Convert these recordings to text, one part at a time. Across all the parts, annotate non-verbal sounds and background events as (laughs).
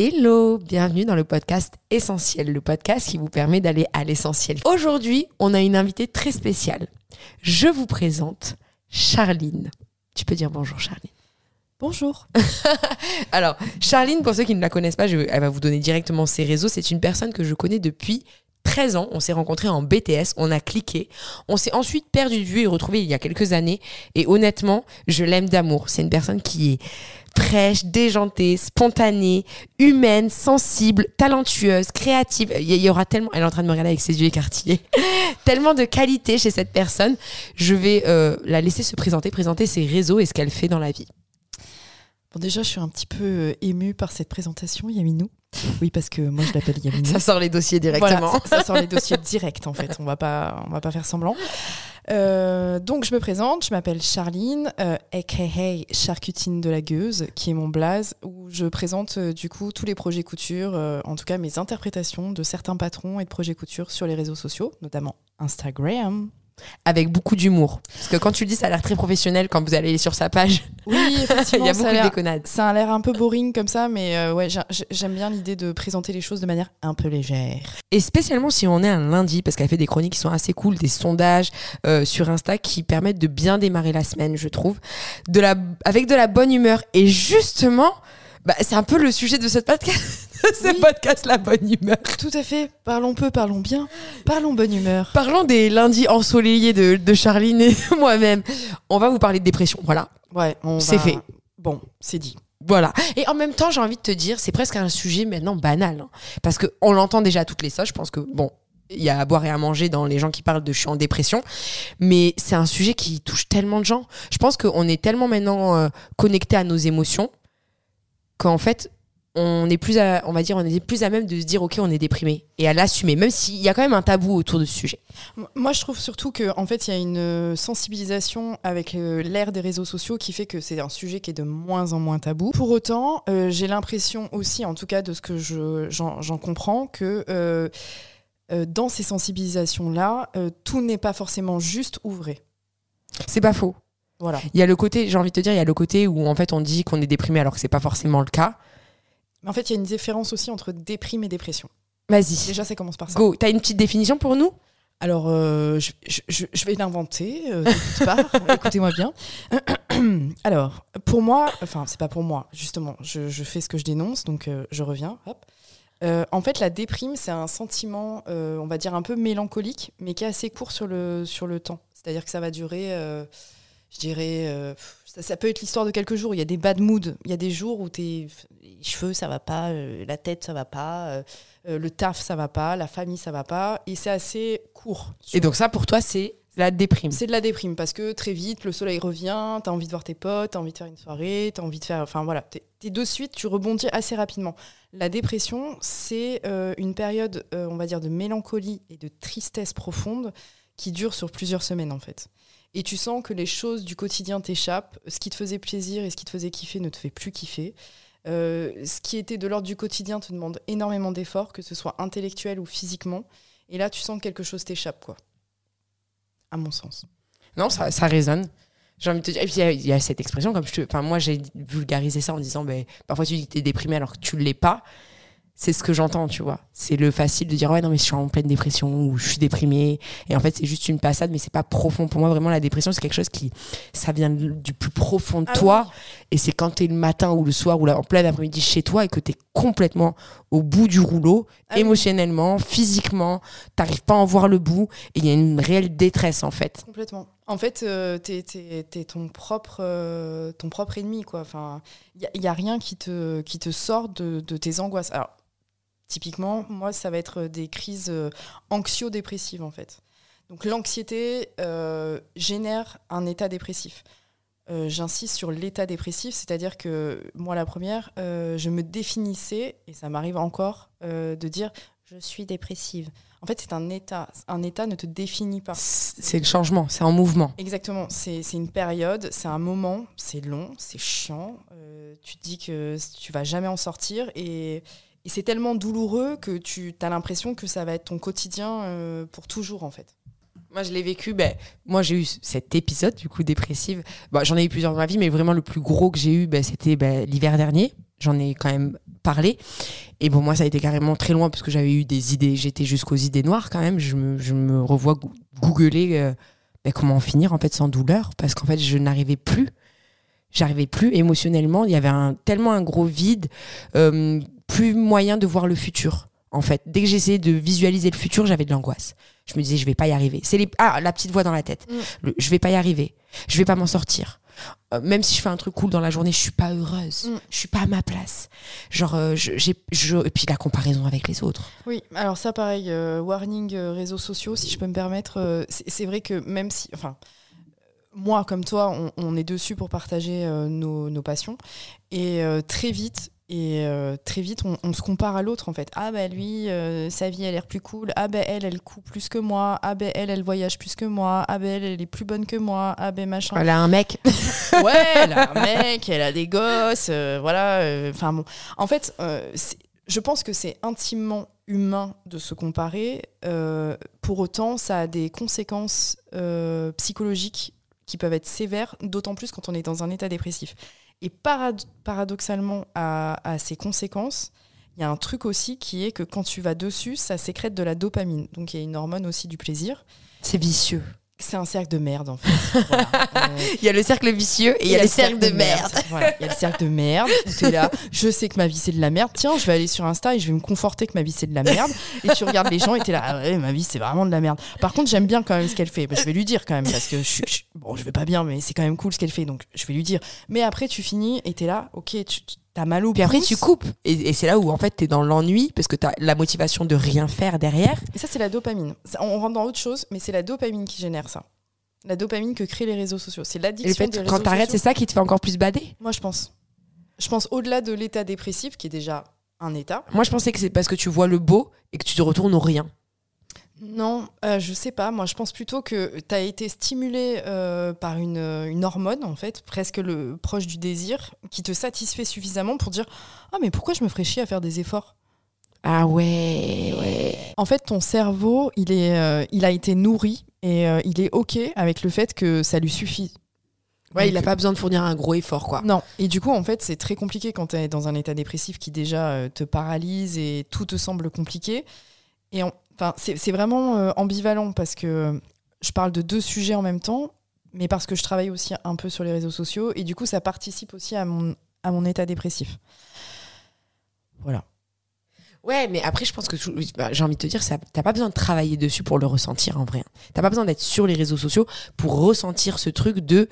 Hello, bienvenue dans le podcast Essentiel, le podcast qui vous permet d'aller à l'essentiel. Aujourd'hui, on a une invitée très spéciale. Je vous présente Charline. Tu peux dire bonjour Charline. Bonjour. (laughs) Alors, Charline, pour ceux qui ne la connaissent pas, je- elle va vous donner directement ses réseaux. C'est une personne que je connais depuis 13 ans. On s'est rencontrés en BTS, on a cliqué. On s'est ensuite perdu de vue et retrouvé il y a quelques années. Et honnêtement, je l'aime d'amour. C'est une personne qui est fraîche, déjantée, spontanée, humaine, sensible, talentueuse, créative. Il y- aura tellement, elle est en train de me regarder avec ses yeux écartillés, (laughs) tellement de qualité chez cette personne. Je vais euh, la laisser se présenter, présenter ses réseaux et ce qu'elle fait dans la vie. Bon, déjà, je suis un petit peu euh, émue par cette présentation, Yaminou. Oui, parce que moi, je l'appelle Yaminou. Ça sort les dossiers directement. Voilà, ça, ça sort les dossiers directs, en fait. On va pas, on va pas faire semblant. Euh, donc, je me présente. Je m'appelle Charline, euh, aka Charcutine de la Gueuse, qui est mon blaze, où je présente euh, du coup tous les projets couture, en tout cas mes interprétations de certains patrons et de projets couture sur les réseaux sociaux, notamment Instagram. Avec beaucoup d'humour. Parce que quand tu le dis, ça a l'air très professionnel quand vous allez sur sa page. Oui, (laughs) Il effectivement, y a beaucoup de déconnades. Ça a l'air un peu boring comme ça, mais euh, ouais, j'a- j'a- j'aime bien l'idée de présenter les choses de manière un peu légère. Et spécialement si on est un lundi, parce qu'elle fait des chroniques qui sont assez cool, des sondages euh, sur Insta qui permettent de bien démarrer la semaine, je trouve, de la, avec de la bonne humeur. Et justement, bah, c'est un peu le sujet de ce podcast, (laughs) (laughs) ce Oui. podcast, la bonne humeur. Tout à fait. Parlons peu, parlons bien. Parlons bonne humeur. Parlons des lundis ensoleillés de, de Charline et (laughs) moi-même. On va vous parler de dépression, voilà. Ouais, C'est va- fait. Bon, c'est dit. Voilà. Et en même temps, j'ai envie de te dire, c'est presque un sujet maintenant banal. hein. parce qu'on l'entend déjà à toutes les sauces. Je pense que, bon, il y a à boire et à manger dans les gens qui parlent de je suis en dépression. Mais c'est un sujet qui touche tellement de gens. Je pense qu'on est tellement maintenant euh, connecté à nos émotions qu'en fait, on est plus à, on va dire, on est plus à même de se dire, OK, on est déprimé et à l'assumer, même s'il y a quand même un tabou autour de ce sujet. Moi, je trouve surtout qu'en en fait, il y a une euh, sensibilisation avec euh, l'ère des réseaux sociaux qui fait que c'est un sujet qui est de moins en moins tabou. Pour autant, euh, j'ai l'impression aussi, en tout cas de ce que je- j'en comprends, que euh, dans ces sensibilisations-là, tout n'est pas forcément juste ou vrai. C'est pas faux. Voilà. Il y a le côté, j'ai envie de te dire, il y a le côté où en fait on dit qu'on est déprimé alors que c'est pas forcément le cas. Mais en fait, il y a une différence aussi entre déprime et dépression. Vas-y. Déjà, ça commence par ça. Go. T'as une petite définition pour nous? Alors, euh, je, je- vais l'inventer euh, de toutes parts. (laughs) Écoutez-moi bien. (clears throat) Alors, pour moi, enfin, c'est pas pour moi, justement, je, je fais ce que je dénonce, donc euh, je reviens. Hop. Euh, en fait, la déprime, c'est un sentiment, euh, on va dire, un peu mélancolique, mais qui est assez court sur le, sur le temps. C'est-à-dire que ça va durer, euh, je dirais, ça, ça peut être l'histoire de quelques jours. Il y a des bad moods. Il y a des jours où t'es, cheveux, ça va pas, euh, la tête, ça va pas, euh, euh, le taf, ça va pas, la famille, ça va pas. Et c'est assez court. Et donc ça, pour toi, c'est la déprime. C'est de la déprime parce que très vite, le soleil revient, t'as envie de voir tes potes, t'as envie de faire une soirée, t'as envie de faire. Enfin voilà, t'es t'es de suite, tu rebondis assez rapidement. La dépression, c'est euh, une période, on va dire, de mélancolie et de tristesse profonde qui dure sur plusieurs semaines en fait. Et tu sens que les choses du quotidien t'échappent, ce qui te faisait plaisir et ce qui te faisait kiffer ne te fait plus kiffer. Euh, ce qui était de l'ordre du quotidien te demande énormément d'efforts, que ce soit intellectuel ou physiquement. Et là, tu sens que quelque chose t'échappe, quoi. À mon sens. Non, ça, ça résonne. J'ai envie de te dire. Et puis, il y a- cette expression, comme je te. Enfin, moi, j'ai vulgarisé ça en disant, ben, parfois, tu dis que t'es déprimé alors que tu l'es pas. C'est ce que j'entends, tu vois. C'est le facile de dire, ouais, non, mais je suis en pleine dépression ou je suis déprimé. Et en fait, c'est juste une passade, mais c'est pas profond. Pour moi, vraiment, la dépression, c'est quelque chose qui. Ça vient du plus profond de Ah toi. Et c'est quand t'es le matin ou le soir ou là, en plein après-midi chez toi et que t'es complètement au bout du rouleau, Ah oui. émotionnellement, physiquement, t'arrives pas à en voir le bout. Et il y a une réelle détresse, en fait. Complètement. En fait, euh, t'es, t'es ton propre, euh, ton propre ennemi, quoi. Enfin, il n'y a, rien qui te, qui te sort de, de tes angoisses. Alors, typiquement, moi, ça va être des crises euh, anxio-dépressives, en fait. Donc, l'anxiété euh, génère un état dépressif. Euh, J'insiste sur l'état dépressif, c'est-à-dire que moi, la première, euh, je me définissais, et ça m'arrive encore, euh, de dire je suis dépressive. En fait, c'est un état. Un état ne te définit pas. C'est le changement, c'est en mouvement. Exactement, c'est c'est une période, c'est un moment, c'est long, c'est chiant. euh, tu te dis que tu vas jamais en sortir et, et c'est tellement douloureux que tu as l'impression que ça va être ton quotidien euh, pour toujours en fait. Moi, je l'ai vécu. Ben, moi, j'ai eu cet épisode, du coup, dépressive. Bon, J'en ai eu plusieurs dans ma vie, mais vraiment, le plus gros que j'ai eu, ben, c'était ben, l'hiver dernier. J'en ai quand même parlé. Et bon, moi, ça a été carrément très loin parce que j'avais eu des idées. J'étais jusqu'aux idées noires quand même. Je me, je me revois googler euh, ben, comment en finir, en fait, sans douleur. Parce qu'en fait, je n'arrivais plus. J'arrivais plus émotionnellement. Il y avait un, tellement un gros vide. euh, plus moyen de voir le futur. En fait, dès que j'essayais de visualiser le futur, j'avais de l'angoisse. Je me disais, je vais pas y arriver. C'est les... ah, la petite voix dans la tête. Mm. Le- je vais pas y arriver. Je vais pas m'en sortir. Euh, même si je fais un truc cool dans la journée, je suis pas heureuse. Mm. Je suis pas à ma place. Genre, euh, j'ai, je... et puis la comparaison avec les autres. Oui, alors ça pareil, euh, warning réseaux sociaux, si je peux me permettre, c'est c'est vrai que même si, enfin, moi comme toi, on, on est dessus pour partager euh, nos, nos passions, et euh, très vite, et euh, très vite, on, on se compare à l'autre en fait. Ah bah lui, euh, sa vie a l'air plus cool. Ah bah elle, elle court plus que moi. Ah bah elle, elle voyage plus que moi. Ah bah elle, elle est plus bonne que moi. Ah bah machin. Elle a un mec. (laughs) Ouais, elle a un mec, elle a des gosses, euh, voilà. Enfin bon, en fait, je pense que c'est intimement humain de se comparer. pour autant, ça a des conséquences psychologiques qui peuvent être sévères, d'autant plus quand on est dans un état dépressif. Et parad- paradoxalement à, à ces conséquences, il y a un truc aussi qui est que quand tu vas dessus, ça sécrète de la dopamine. Donc il y a une hormone aussi du plaisir. C'est vicieux. C'est un cercle de merde en fait. (laughs) Voilà. Euh, Il y a le cercle vicieux et il y a, le cercle de merde. (laughs) Voilà, il y a le cercle de merde où t'es là, je sais que ma vie c'est de la merde. Tiens, je vais aller sur Insta et je vais me conforter que ma vie c'est de la merde. Et tu regardes les gens et t'es là, ah ouais, ma vie c'est vraiment de la merde. Par contre, j'aime bien quand même ce qu'elle fait. Bah, je vais lui dire quand même parce que je, suis- je- bon, je vais pas bien, mais c'est quand même cool ce qu'elle fait, donc je vais lui dire. Mais après, tu finis et t'es là, ok, tu as mal au Puis après, tu coupes. Et, et c'est là où, en fait, t'es dans l'ennui parce que t'as la motivation de rien faire derrière. Et ça, c'est la dopamine. Ça, on rentre dans autre chose, mais c'est la dopamine qui génère ça. La dopamine que créent les réseaux sociaux. C'est Et le l'addiction fait, des réseaux quand t'arrêtes, c'est ça qui te fait encore plus bader? Moi, je pense. Je pense au-delà de l'état dépressif, qui est déjà un état. Moi, je pensais que c'est parce que tu vois le beau et que tu te retournes au rien. Non, euh, je sais pas. Moi, je pense plutôt que tu as été stimulé euh, par une, une hormone, en fait, presque le proche du désir, qui te satisfait suffisamment pour dire Ah, mais pourquoi je me ferais chier à faire des efforts? Ah ouais. En fait, ton cerveau, il, est, euh, il a été nourri et euh, il est OK avec le fait que ça lui suffit. Ouais, Donc, il n'a pas besoin de fournir un gros effort, quoi. Non. Et du coup, en fait, c'est très compliqué quand tu es dans un état dépressif qui déjà te paralyse et tout te semble compliqué. Et en- c'est vraiment euh, ambivalent parce que je parle de deux sujets en même temps, mais parce que je travaille aussi un peu sur les réseaux sociaux et du coup, ça participe aussi à mon, état dépressif. Voilà. Ouais, mais après, je pense que bah, j'ai envie de te dire, t'as pas besoin de travailler dessus pour le ressentir en vrai. T'as pas besoin d'être sur les réseaux sociaux pour ressentir ce truc de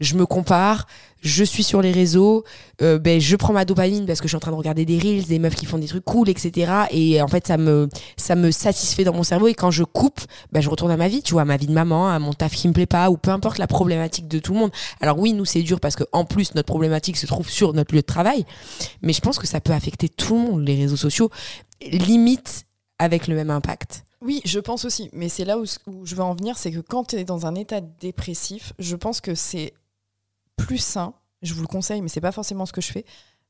je me compare, je suis sur les réseaux, euh, ben, je prends ma dopamine parce que je suis en train de regarder des reels, des meufs qui font des trucs cool, etc. Et en fait, ça me, ça me satisfait dans mon cerveau. Et quand je coupe, ben, je retourne à ma vie, tu vois, à ma vie de maman, à mon taf qui me plaît pas, ou peu importe la problématique de tout le monde. Alors oui, nous, c'est dur parce que en plus, notre problématique se trouve sur notre lieu de travail. Mais je pense que ça peut affecter tout le monde, les réseaux sociaux, limite avec le même impact. Oui, je pense aussi. Mais c'est là où, où je veux en venir, c'est que quand tu es dans un état dépressif, je pense que c'est plus sain, je vous le conseille, mais c'est pas forcément ce que je fais,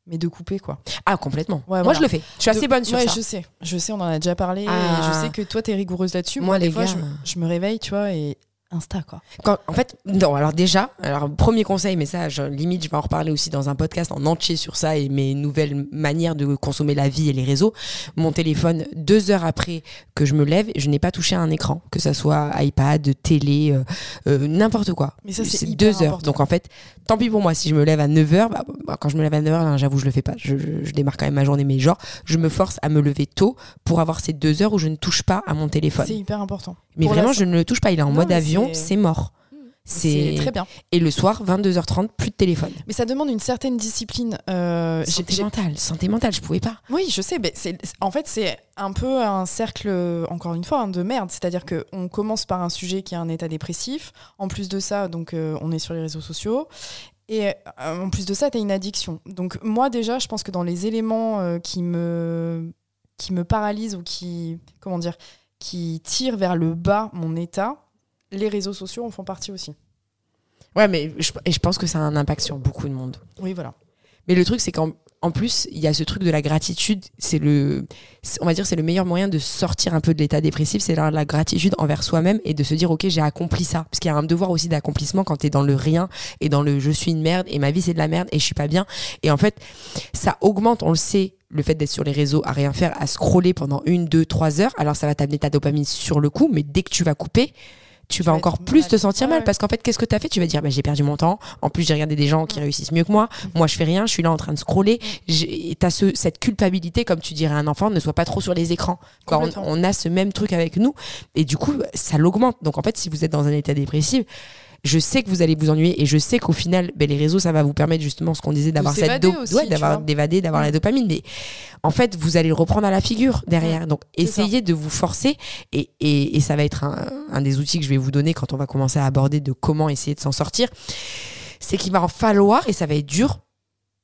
mais de couper quoi. Ah, complètement. Ouais, Moi, voilà. je le fais. Je suis assez bonne sur ouais, ça. je sais, je sais, on en a déjà parlé, Ah. et je sais que toi t'es rigoureuse là-dessus. Moi, des les fois, gars. je, me- je me réveille, tu vois, et Insta quoi. Quand- en fait, non, alors déjà, alors premier conseil, mais ça, je- limite, je vais en reparler aussi dans un podcast en entier sur ça et mes nouvelles manières de consommer la vie et les réseaux. Mon téléphone, deux heures après que je me lève, je n'ai pas touché à un écran, que ça soit iPad, télé, euh, euh, n'importe quoi. Mais ça, c'est deux heures. Donc en fait, tant pis pour moi si je me lève à 9 heures. bah, bah, quand je me lève à 9 heures, hein, j'avoue, je le fais pas. Je, je- je démarre quand même ma journée, mais genre, je me force à me lever tôt pour avoir ces deux heures où je ne touche pas à mon téléphone. C'est hyper important. Mais pour vraiment, je ne le touche pas. Il est en Non, mode avion, c'est- c'est mort. C'est C'est très bien. Et le soir, 22h30, plus de téléphone. Mais ça demande une certaine discipline. Euh, Santé mentale, santé mentale, je pouvais pas. Oui, je sais. Mais en fait, c'est un peu un cercle, encore une fois, hein, de merde. C'est-à-dire qu'on commence par un sujet qui a un état dépressif. En plus de ça, donc, euh, on est sur les réseaux sociaux. Et euh, en plus de ça, tu as une addiction. Donc, moi, déjà, je pense que dans les éléments euh, qui, me, qui me paralysent ou qui, comment dire, qui tirent vers le bas mon état, les réseaux sociaux en font partie aussi. Ouais, mais je, et je pense que ça a un impact sur beaucoup de monde. Oui, voilà. Mais le truc, c'est qu'en en plus, il y a ce truc de la gratitude. C'est le, on va dire, c'est le meilleur moyen de sortir un peu de l'état dépressif. C'est la, la gratitude envers soi-même et de se dire, ok, j'ai accompli ça. Parce qu'il y a un devoir aussi d'accomplissement quand t'es dans le rien et dans le je suis une merde et ma vie c'est de la merde et je suis pas bien. Et en fait, ça augmente, on le sait, le fait d'être sur les réseaux à rien faire, à scroller pendant une, deux, trois heures. Alors ça va t'amener ta dopamine sur le coup, mais dès que tu vas couper, tu vas vas encore plus mal. te sentir mal. parce qu'en fait qu'est-ce que tu as fait? Tu vas dire bah, j'ai perdu mon temps. En plus j'ai regardé des gens qui réussissent mieux que moi. Moi je fais rien. Je suis là en train de scroller. Tu as ce, cette culpabilité comme tu dirais à un enfant ne sois pas trop sur les écrans. On a ce même truc avec nous. Et du coup ça l'augmente. Donc en fait si vous êtes dans un état dépressif je sais que vous allez vous ennuyer et je sais qu'au final ben, les réseaux ça va vous permettre justement ce qu'on disait d'avoir cette do- aussi, ouais, d'avoir d'évader d'avoir la dopamine. Mais en fait vous allez le reprendre à la figure derrière. Donc c'est ça. essayez de vous forcer et, et, et ça va être un, un des outils que je vais vous donner quand on va commencer à aborder de comment essayer de s'en sortir. C'est qu'il va en falloir et ça va être dur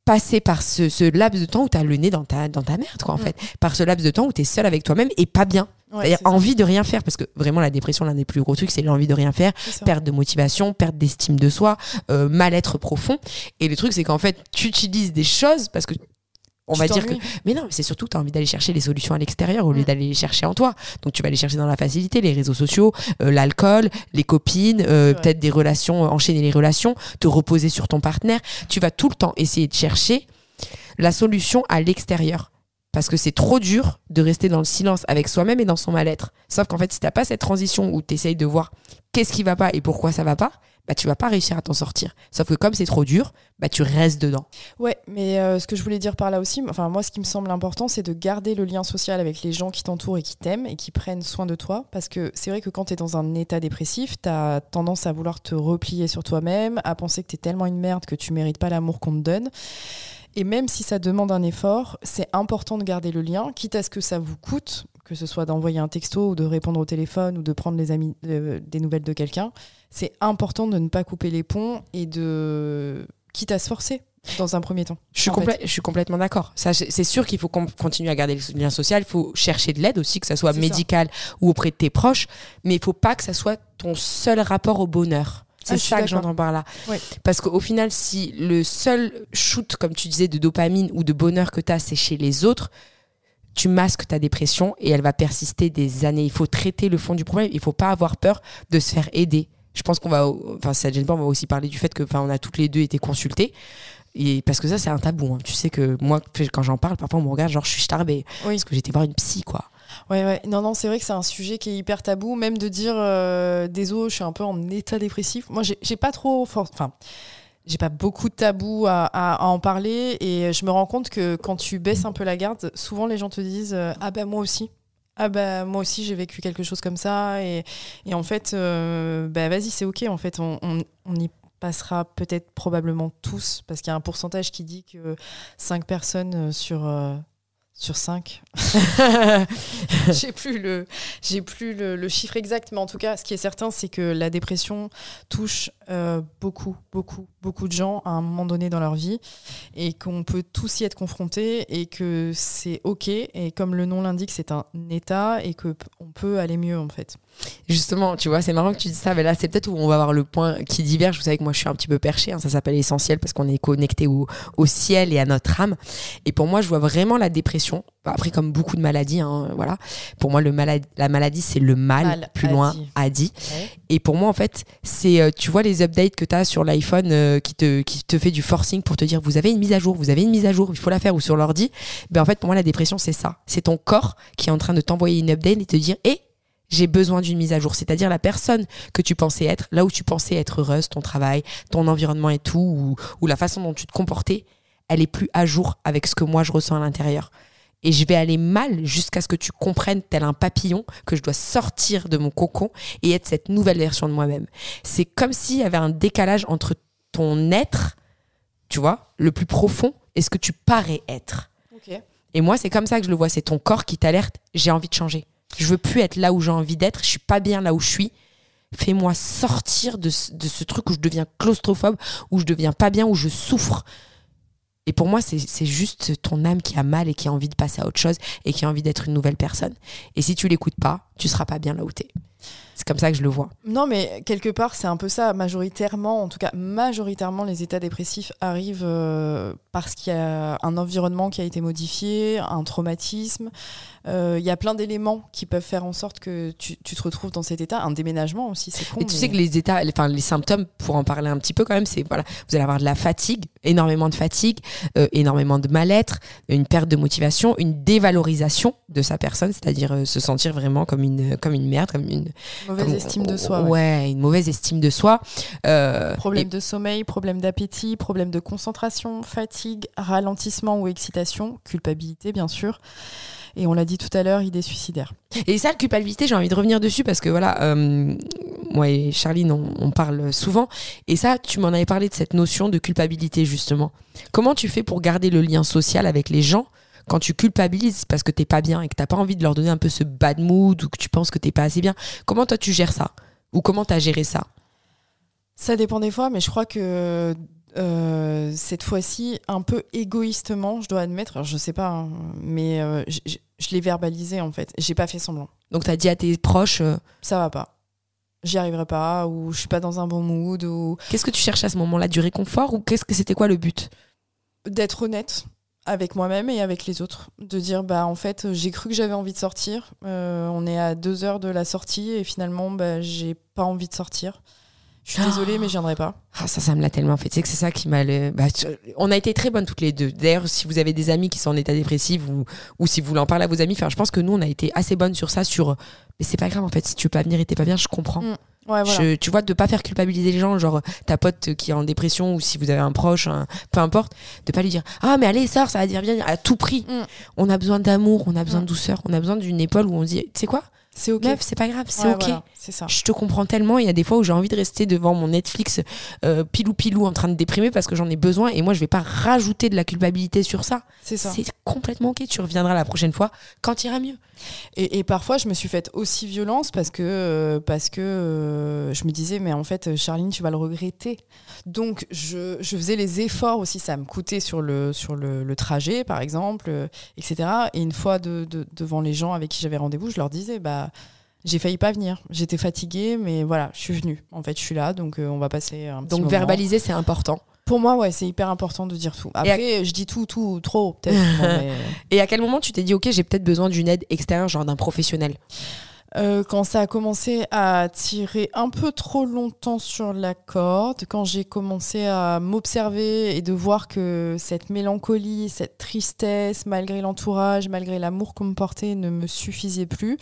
passer par ce, ce laps de temps où tu as le nez dans ta, dans ta merde quoi en Mm. fait. Par ce laps de temps où tu es seul avec toi-même et pas bien Ouais, c'est-à-dire envie de rien faire parce que vraiment la dépression l'un des plus gros trucs c'est l'envie de rien faire perte de motivation, perte d'estime de soi, euh, mal-être profond. Et le truc, c'est qu'en fait, tu utilises des choses parce que. On Tu va dire que. Mais non, c'est surtout que tu as envie d'aller chercher les solutions à l'extérieur au lieu Mm. d'aller les chercher en toi. Donc tu vas les chercher dans la facilité, les réseaux sociaux, euh, l'alcool, les copines, euh, Ouais. peut-être des relations, euh, enchaîner les relations, te reposer sur ton partenaire. Tu vas tout le temps essayer de chercher la solution à l'extérieur. Parce que c'est trop dur de rester dans le silence avec soi-même et dans son mal-être. Sauf qu'en fait, si t'as pas cette transition où tu essayes de voir qu'est-ce qui va pas et pourquoi ça va pas, bah tu vas pas réussir à t'en sortir. Sauf que comme c'est trop dur, bah tu restes dedans. Ouais, mais euh, ce que je voulais dire par là aussi, enfin moi ce qui me semble important, c'est de garder le lien social avec les gens qui t'entourent et qui t'aiment et qui prennent soin de toi. Parce que c'est vrai que quand tu es dans un état dépressif, tu as tendance à vouloir te replier sur toi-même, à penser que tu es tellement une merde que tu mérites pas l'amour qu'on te donne. Et même si ça demande un effort, c'est important de garder le lien, quitte à ce que ça vous coûte, que ce soit d'envoyer un texto ou de répondre au téléphone ou de prendre les amis, euh, des nouvelles de quelqu'un. C'est important de ne pas couper les ponts et de quitte à se forcer dans un premier temps. Je suis, en complè- fait. je suis complètement d'accord. C'est sûr qu'il faut qu'on continue à garder le lien social. Il faut chercher de l'aide aussi, que ça soit C'est ça. médical ou auprès de tes proches. Mais il faut pas que ça soit ton seul rapport au bonheur. Ah, C'est suis ça que j'entends par là. Ouais. Parce qu'au final, si le seul shoot, comme tu disais, de dopamine ou de bonheur que tu as, c'est chez les autres, tu masques ta dépression et elle va persister des années. Il faut traiter le fond du problème. Il faut pas avoir peur de se faire aider. Je pense qu'on va, enfin, ça ne gêne pas, on va aussi parler du fait que, enfin, on a toutes les deux été consultées. Et parce que ça, c'est un tabou. hein. Tu sais que moi, quand j'en parle, parfois on me regarde, genre, je suis starbée. Oui. Parce que j'étais voir une psy, quoi. Ouais, ouais. Non, non, c'est vrai que c'est un sujet qui est hyper tabou, même de dire euh, désolé, je suis un peu en état dépressif. Moi, j'ai pas trop. Enfin, j'ai pas beaucoup de tabou à, en parler et je me rends compte que quand tu baisses un peu la garde, souvent les gens te disent euh, Ah ben moi aussi. Ah bah moi aussi j'ai vécu quelque chose comme ça et, et en fait euh, bah vas-y c'est ok en fait on, on, y passera peut-être probablement tous parce qu'il y a un pourcentage qui dit que 5 personnes euh, sur sur 5 (laughs) j'ai plus le j'ai plus le, le chiffre exact mais en tout cas ce qui est certain c'est que la dépression touche euh, beaucoup beaucoup beaucoup de gens à un moment donné dans leur vie et qu'on peut tous y être confrontés et que c'est ok et comme le nom l'indique c'est un état et que p- on peut aller mieux en fait Justement, tu vois, c'est marrant que tu dis ça, mais là, c'est peut-être où on va avoir le point qui diverge. Vous savez que moi, je suis un petit peu perché, hein, ça s'appelle essentiel parce qu'on est connecté au, au ciel et à notre âme. Et pour moi, je vois vraiment la dépression. Bah, Après, comme beaucoup de maladies, hein, voilà. Pour moi, le maladi- la maladie, c'est le mal, Mal, plus loin, dit. a dit. Et pour moi, en fait, c'est, euh, tu vois, les updates que tu as sur l'iPhone euh, qui, te, qui te fait du forcing pour te dire, vous avez une mise à jour, vous avez une mise à jour, il faut la faire, ou sur l'ordi. Ben, en fait, pour moi, la dépression, c'est ça. C'est ton corps qui est en train de t'envoyer une update et te dire, hé, j'ai besoin d'une mise à jour. C'est-à-dire la personne que tu pensais être, là où tu pensais être heureuse, ton travail, ton environnement et tout, ou, ou la façon dont tu te comportais, elle est plus à jour avec ce que moi je ressens à l'intérieur. Et je vais aller mal jusqu'à ce que tu comprennes, tel un papillon, que je dois sortir de mon cocon et être cette nouvelle version de moi-même. C'est comme s'il y avait un décalage entre ton être, tu vois, le plus profond, et ce que tu parais être. Et moi, c'est comme ça que je le vois. C'est ton corps qui t'alerte. J'ai envie de changer. Je veux plus être là où j'ai envie d'être. Je suis pas bien là où je suis. Fais-moi sortir de ce, de ce truc où je deviens claustrophobe, où je deviens pas bien, où je souffre. Et pour moi, c'est juste ton âme qui a mal et qui a envie de passer à autre chose et qui a envie d'être une nouvelle personne. Et si tu l'écoutes pas, tu seras pas bien là où t'es. C'est comme ça que je le vois. Non, mais quelque part, c'est un peu ça. Majoritairement, en tout cas, majoritairement, les états dépressifs arrivent euh, parce qu'il y a un environnement qui a été modifié, un traumatisme. Euh, Il y a plein d'éléments qui peuvent faire en sorte que tu, tu te retrouves dans cet état. Un déménagement aussi, c'est con. Et tu mais- sais que les états, enfin les symptômes, pour en parler un petit peu quand même, c'est voilà, vous allez avoir de la fatigue, énormément de fatigue, euh, énormément de mal-être, une perte de motivation, une dévalorisation de sa personne, c'est-à-dire se sentir vraiment comme une comme une merde, comme une Mauvaise comme- estime de soi. Ouais, ouais. une mauvaise estime de soi. Euh, Problème et- de sommeil, problème d'appétit, problème de concentration, fatigue, ralentissement ou excitation, culpabilité bien sûr. Et on l'a dit tout à l'heure, idée suicidaire. Et ça, la culpabilité, j'ai envie de revenir dessus parce que voilà, euh, moi et Charline, on, on parle souvent. Et ça, tu m'en avais parlé de cette notion de culpabilité, justement. Comment tu fais pour garder le lien social avec les gens quand tu culpabilises parce que t'es pas bien et que t'as pas envie de leur donner un peu ce bad mood ou que tu penses que t'es pas assez bien Comment toi tu gères ça? Ou comment t'as géré ça? Ça dépend des fois, mais je crois que euh, cette fois-ci, un peu égoïstement, je dois admettre, alors je sais pas, hein, mais euh, je l'ai verbalisé en fait. J'ai pas fait semblant. Donc t'as dit à tes proches, euh, Ça va pas. J'y arriverai pas, ou je suis pas dans un bon mood, ou qu'est-ce que tu cherchais à ce moment-là? Du réconfort ou qu'est-ce que c'était quoi le but? D'être honnête avec moi-même et avec les autres. De dire, bah en fait, j'ai cru que j'avais envie de sortir. Euh, on est à deux heures de la sortie et finalement, bah, j'ai pas envie de sortir. Je suis désolée, mais je viendrai pas. Ah, ça, ça me l'a tellement fait. Tu sais que c'est ça qui m'a. le- bah, tu- on a été très bonnes toutes les deux. D'ailleurs, si vous avez des amis qui sont en état dépressif ou, ou si vous voulez en parler à vos amis, enfin, je pense que nous, on a été assez bonnes sur ça. Sur. Mais c'est pas grave, en fait. Si tu veux pas venir et t'es pas bien, je comprends. Mm. Ouais, voilà. Je- tu vois, de pas faire culpabiliser les gens, genre ta pote qui est en dépression ou si vous avez un proche, un- peu importe, de pas lui dire Ah, mais allez, ça va dire bien à tout prix. Mm. On a besoin d'amour, on a besoin Mm. de douceur, on a besoin d'une épaule où on se dit Tu sais quoi, C'est ok. meuf, c'est pas grave, c'est Ouais, ok. voilà, c'est ça. Je te comprends tellement. Il y a des fois où j'ai envie de rester devant mon Netflix euh, pilou pilou en train de déprimer parce que j'en ai besoin et moi je vais pas rajouter de la culpabilité sur ça. C'est ça. C'est complètement ok. Tu reviendras la prochaine fois quand il ira mieux. Et, et parfois, je me suis faite aussi violence parce que, euh, parce que euh, je me disais, mais en fait, Charline, tu vas le regretter. Donc, je, je faisais les efforts aussi. Ça me coûtait sur le, sur le, le trajet, par exemple, etc. Et une fois de, de- devant les gens avec qui j'avais rendez-vous, je leur disais, bah. J'ai failli pas venir. J'étais fatiguée, mais voilà, je suis venue. En fait, je suis là, donc euh, on va passer un petit Donc moment. verbaliser c'est important. Pour moi, ouais, c'est hyper important de dire tout. Après, je dis tout, tout, trop, peut-être. (laughs) Mais- Et à quel moment tu t'es dit ok j'ai peut-être besoin d'une aide extérieure genre d'un professionnel? Euh, quand ça a commencé à tirer un peu trop longtemps sur la corde, quand j'ai commencé à m'observer et de voir que cette mélancolie, cette tristesse, malgré l'entourage, malgré l'amour qu'on me portait, ne me suffisait plus.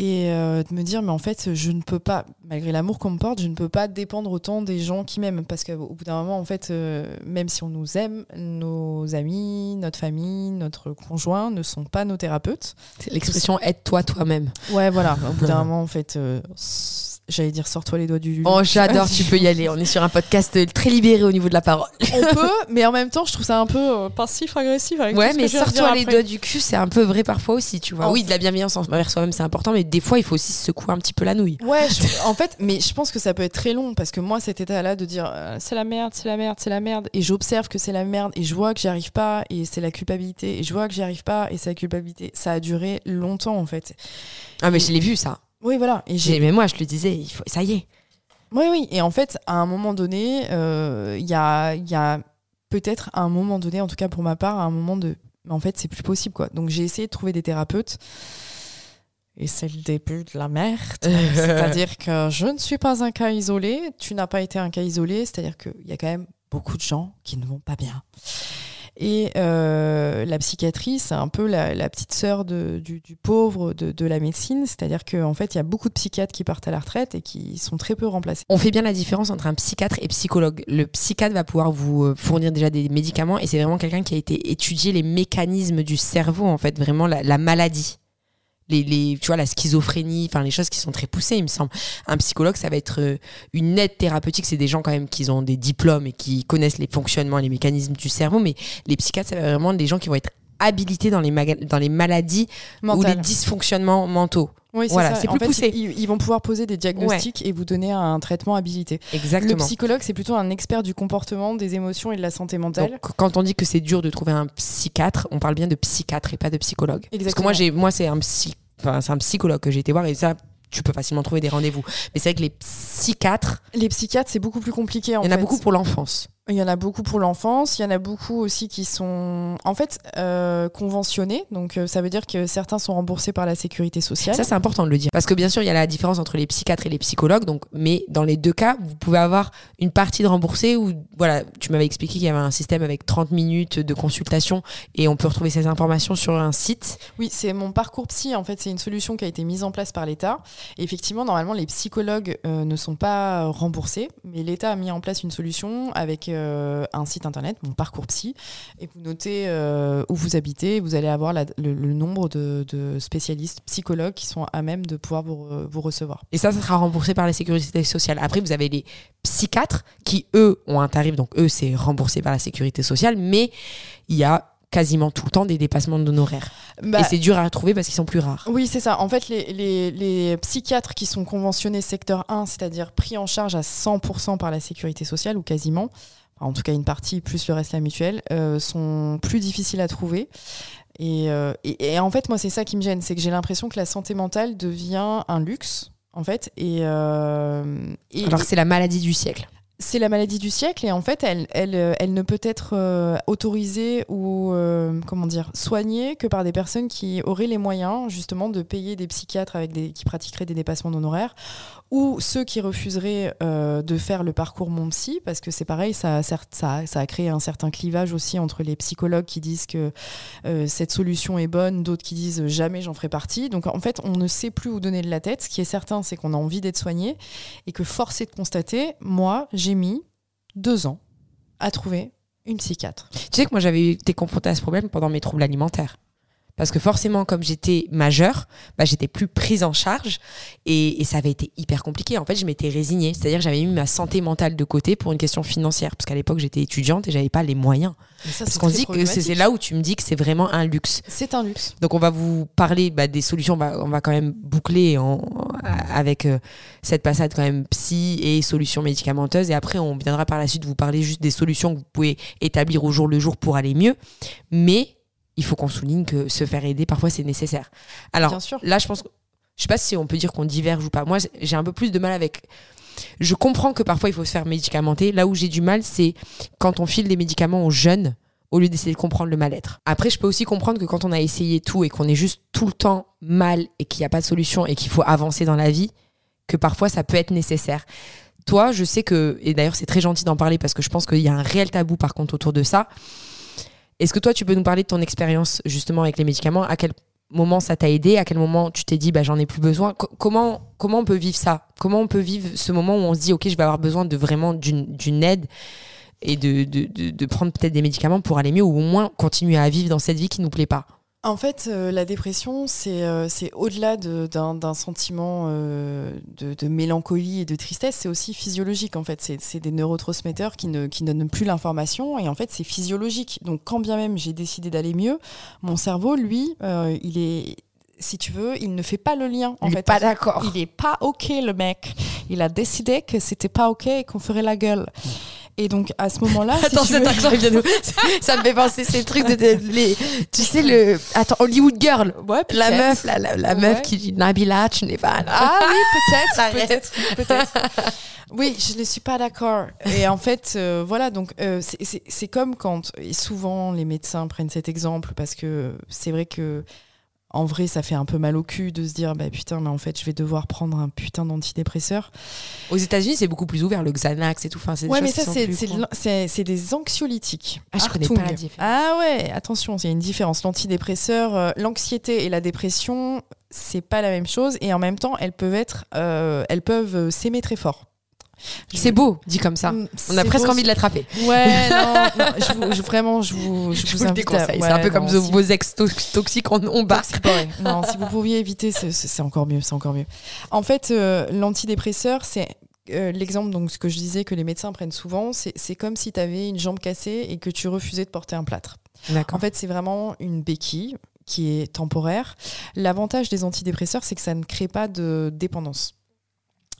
Et euh, de me dire, mais en fait, je ne peux pas, malgré l'amour qu'on me porte, je ne peux pas dépendre autant des gens qui m'aiment. Parce qu'au bout d'un moment, en fait, euh, même si on nous aime, nos amis, notre famille, notre conjoint ne sont pas nos thérapeutes. C'est l'expression aide-toi toi-même. Ouais, voilà. Au bout d'un (laughs) moment, en fait, euh, j'allais dire sors-toi les doigts du. Oh j'adore, tu (laughs) peux y aller. On est sur un podcast euh, très libéré au niveau de la parole. On (laughs) peut, mais en même temps, je trouve ça un peu euh, passif-agressif. Ouais mais sors-toi les doigts du cul c'est un peu vrai parfois aussi tu vois. Oui de la bienveillance envers soi-même c'est important mais des fois il faut aussi se secouer un petit peu la nouille. Ouais, je- (laughs) en fait, mais je pense que ça peut être très long parce que moi, cet état-là de dire euh, c'est la merde, c'est la merde, c'est la merde, et j'observe que c'est la merde, et je vois que j'y arrive pas, et c'est la culpabilité, et je vois que j'y arrive pas, et c'est la culpabilité, ça a duré longtemps en fait. Ah mais je l'ai vu ça. Oui, voilà. Et j'ai J'ai- Mais moi je le disais, il faut... ça y est. Oui, oui. Et en fait, à un moment donné, euh, il y a, il y a peut-être à un moment donné, en tout cas pour ma part, à un moment de. mais En fait, c'est plus possible, quoi. Donc, j'ai essayé de trouver des thérapeutes. Et c'est le début de la merde. c'est-à-dire que je ne suis pas un cas isolé. Tu n'as pas été un cas isolé. C'est-à-dire qu'il y a quand même beaucoup de gens qui ne vont pas bien. Et euh, la psychiatrie, c'est un peu la, la petite sœur de- du, du pauvre de, de la médecine. C'est-à-dire qu'en fait, il y a beaucoup de psychiatres qui partent à la retraite et qui sont très peu remplacés. On fait bien la différence entre un psychiatre et psychologue. Le psychiatre va pouvoir vous euh, fournir déjà des médicaments et c'est vraiment quelqu'un qui a été étudier les mécanismes du cerveau, en fait, vraiment la, la maladie. Les, les, tu vois, la schizophrénie, enfin les choses qui sont très poussées, il me semble. Un psychologue, ça va être euh, une aide thérapeutique. C'est des gens quand même qui ont des diplômes et qui connaissent les fonctionnements et les mécanismes du cerveau. Mais les psychiatres, ça va vraiment des gens qui vont être habilités dans les, dans les maladies ou les dysfonctionnements mentaux. Oui, c'est Voilà, ça. c'est En plus fait, poussé. Ils, ils vont pouvoir poser des diagnostics et vous donner un traitement habilité. Le Exactement. psychologue, c'est plutôt un expert du comportement, des émotions et de la santé mentale. Donc, quand on dit que c'est dur de trouver un psychiatre, on parle bien de psychiatre et pas de psychologue. Parce que Exactement. moi, j'ai, moi, c'est un psy, enfin, c'est un psychologue que j'ai été voir et ça, tu peux facilement trouver des rendez-vous. Mais c'est vrai que les psychiatres, Les psychiatres, c'est beaucoup plus compliqué. En il y en a beaucoup pour l'enfance. Il y en a beaucoup pour l'enfance. Il y en a beaucoup aussi qui sont, en fait, euh, conventionnés. Donc, euh, ça veut dire que certains sont remboursés par la sécurité sociale. Ça, c'est important de le dire. Parce que bien sûr, il y a la différence entre les psychiatres et les psychologues. Donc, mais dans les deux cas, vous pouvez avoir une partie de remboursée où, voilà, tu m'avais expliqué qu'il y avait un système avec 30 minutes de consultation et on peut retrouver ces informations sur un site. Oui, c'est mon parcours psy. En fait, c'est une solution qui a été mise en place par l'État. Effectivement, normalement, les psychologues euh, ne sont pas remboursés, mais l'État a mis en place une solution avec un site internet, mon parcours psy, et vous notez euh, où vous habitez. Vous allez avoir la- le, le nombre de, de spécialistes psychologues qui sont à même de pouvoir vous, re- vous recevoir. Et ça, ça sera remboursé par la sécurité sociale. Après, vous avez les psychiatres qui, eux, ont un tarif. Donc, eux, c'est remboursé par la sécurité sociale. Mais il y a quasiment tout le temps des dépassements d'honoraires. Bah, et c'est dur à trouver parce qu'ils sont plus rares. Oui, c'est ça. En fait, les, les- les psychiatres qui sont conventionnés secteur 1, c'est-à-dire pris en charge à 100% par la sécurité sociale, ou quasiment, en tout cas une partie plus le reste la mutuelle, euh, sont plus difficiles à trouver. Et, euh, et- et en fait, moi, c'est ça qui me gêne, c'est que j'ai l'impression que la santé mentale devient un luxe, en fait. Et, euh, et- Alors que c'est la maladie du siècle. c'est la maladie du siècle et en fait, elle, elle, elle ne peut être autorisée ou comment dire soignée que par des personnes qui auraient les moyens justement de payer des psychiatres avec des, qui pratiqueraient des dépassements d'honoraires ou ceux qui refuseraient euh, de faire le parcours mon psy parce que c'est pareil, ça, a créé un certain clivage aussi entre les psychologues qui disent que euh, cette solution est bonne, d'autres qui disent euh, jamais j'en ferai partie. Donc en fait, on ne sait plus où donner de la tête. Ce qui est certain, c'est qu'on a envie d'être soigné et que force est de constater, moi, j'ai mis deux ans à trouver une psychiatre. Tu sais que moi, j'avais été confrontée à ce problème pendant mes troubles alimentaires. Parce que forcément, comme j'étais majeure, bah, j'étais plus prise en charge et, et ça avait été hyper compliqué. En fait, je m'étais résignée. C'est-à-dire que j'avais mis ma santé mentale de côté pour une question financière. Parce qu'à l'époque, j'étais étudiante et j'avais pas les moyens. Ça, Parce c'est qu'on dit que c'est là où tu me dis que c'est vraiment un luxe. C'est un luxe. Donc on va vous parler bah, des solutions, on va, on va quand même boucler en, avec euh, cette passade quand même psy et solutions médicamenteuses et après on viendra par la suite vous parler juste des solutions que vous pouvez établir au jour le jour pour aller mieux. Mais il faut qu'on souligne que se faire aider parfois c'est nécessaire. Alors Bien sûr. là je pense, je sais pas si on peut dire qu'on diverge ou pas. Moi j'ai un peu plus de mal avec... Je comprends que parfois il faut se faire médicamenter. Là où j'ai du mal c'est quand on file des médicaments aux jeunes au lieu d'essayer de comprendre le mal-être. Après, je peux aussi comprendre que quand on a essayé tout et qu'on est juste tout le temps mal et qu'il n'y a pas de solution et qu'il faut avancer dans la vie, que parfois ça peut être nécessaire. Toi, je sais que, et d'ailleurs c'est très gentil d'en parler parce que je pense qu'il y a un réel tabou par contre autour de ça. Est-ce que toi tu peux nous parler de ton expérience justement avec les médicaments? À quel moment ça t'a aidé? À quel moment tu t'es dit bah, j'en ai plus besoin? Co- comment, comment on peut vivre ça? Comment on peut vivre ce moment où on se dit ok je vais avoir besoin de vraiment d'une aide et de, de, de, de prendre peut-être des médicaments pour aller mieux ou au moins continuer à vivre dans cette vie qui nous plaît pas? En fait, euh, la dépression, c'est euh, au-delà de- d'un sentiment euh, de, de mélancolie et de tristesse, c'est aussi physiologique. En fait, c'est des neurotransmetteurs qui ne qui donnent plus l'information et en fait, c'est physiologique. Donc, quand bien même j'ai décidé d'aller mieux, mon cerveau, lui, il est, si tu veux, il ne fait pas le lien. En Il est fait, pas d'accord. Il est pas ok, le mec. Il a décidé que c'était pas ok et qu'on ferait la gueule. Et donc, à ce moment-là, si Attends, tu cet veux- accent, vient de- (laughs) ça me fait penser ces trucs de, de- les, tu sais le, attends, Hollywood Girl, Ouais, la meuf, la, la, la meuf Ouais. qui dit Nabila, tu n'es pas. Ah oui, peut-être, (laughs) peut-être, peut-être. (laughs) Oui, je ne suis pas d'accord. Et en fait, euh, voilà, donc euh, c'est- c'est c'est comme quand, et souvent les médecins prennent cet exemple parce que c'est vrai que en vrai, ça fait un peu mal au cul de se dire, bah putain, mais en fait, je vais devoir prendre un putain d'antidépresseur. Aux États-Unis, c'est beaucoup plus ouvert, le Xanax et tout. Enfin, Ouais, mais ça, c'est des anxiolytiques. Ah, je connais pas la différence. Ah ouais, attention, il y a une différence. L'antidépresseur, euh, l'anxiété et la dépression, c'est pas la même chose. Et en même temps, elles peuvent être, euh, elles peuvent euh, s'aimer très fort. C'est beau, dit comme ça. Mm, On a presque beau, envie de l'attraper. (laughs) Ouais, non, non, je vous, je- vraiment, je vous, je Je vous vous le invite à- déconseille. ouais, c'est un peu comme non, vos- si- vos ex to- toxiques en on bat. Non, si vous pouviez éviter, c'est- encore mieux, c'est encore mieux. En fait, euh, l'antidépresseur, c'est euh, l'exemple, donc ce que je disais que les médecins prennent souvent, c'est comme si tu avais une jambe cassée et que tu refusais de porter un plâtre. En fait, c'est vraiment une béquille qui est temporaire. L'avantage des antidépresseurs, c'est que ça ne crée pas de dépendance.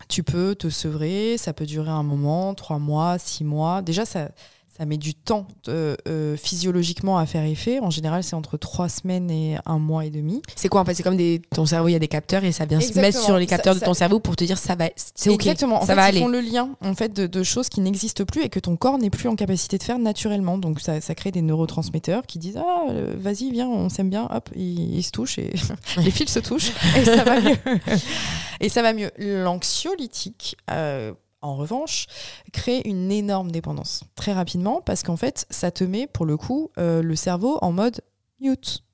Tu peux te sevrer, ça peut durer un moment, trois mois, six mois. Déjà, ça, ça met du temps euh, euh, physiologiquement à faire effet. En général, c'est entre trois semaines et un mois et demi. C'est quoi en fait? C'est comme des, ton cerveau, il y a des capteurs et ça vient se mettre sur les capteurs ça, de ton cerveau pour te dire ça va, c'est ok, Exactement. En ça fait, va ils aller. font le lien en fait de, de choses qui n'existent plus et que ton corps n'est plus en capacité de faire naturellement. Donc ça, ça crée des neurotransmetteurs qui disent ah euh, vas-y viens on s'aime bien hop ils, ils se touchent et (laughs) les fils se touchent (laughs) et ça va mieux. (laughs) et ça va mieux. L'anxiolytique. euh, en revanche, crée une énorme dépendance très rapidement parce qu'en fait, ça te met pour le coup euh, le cerveau en mode mute.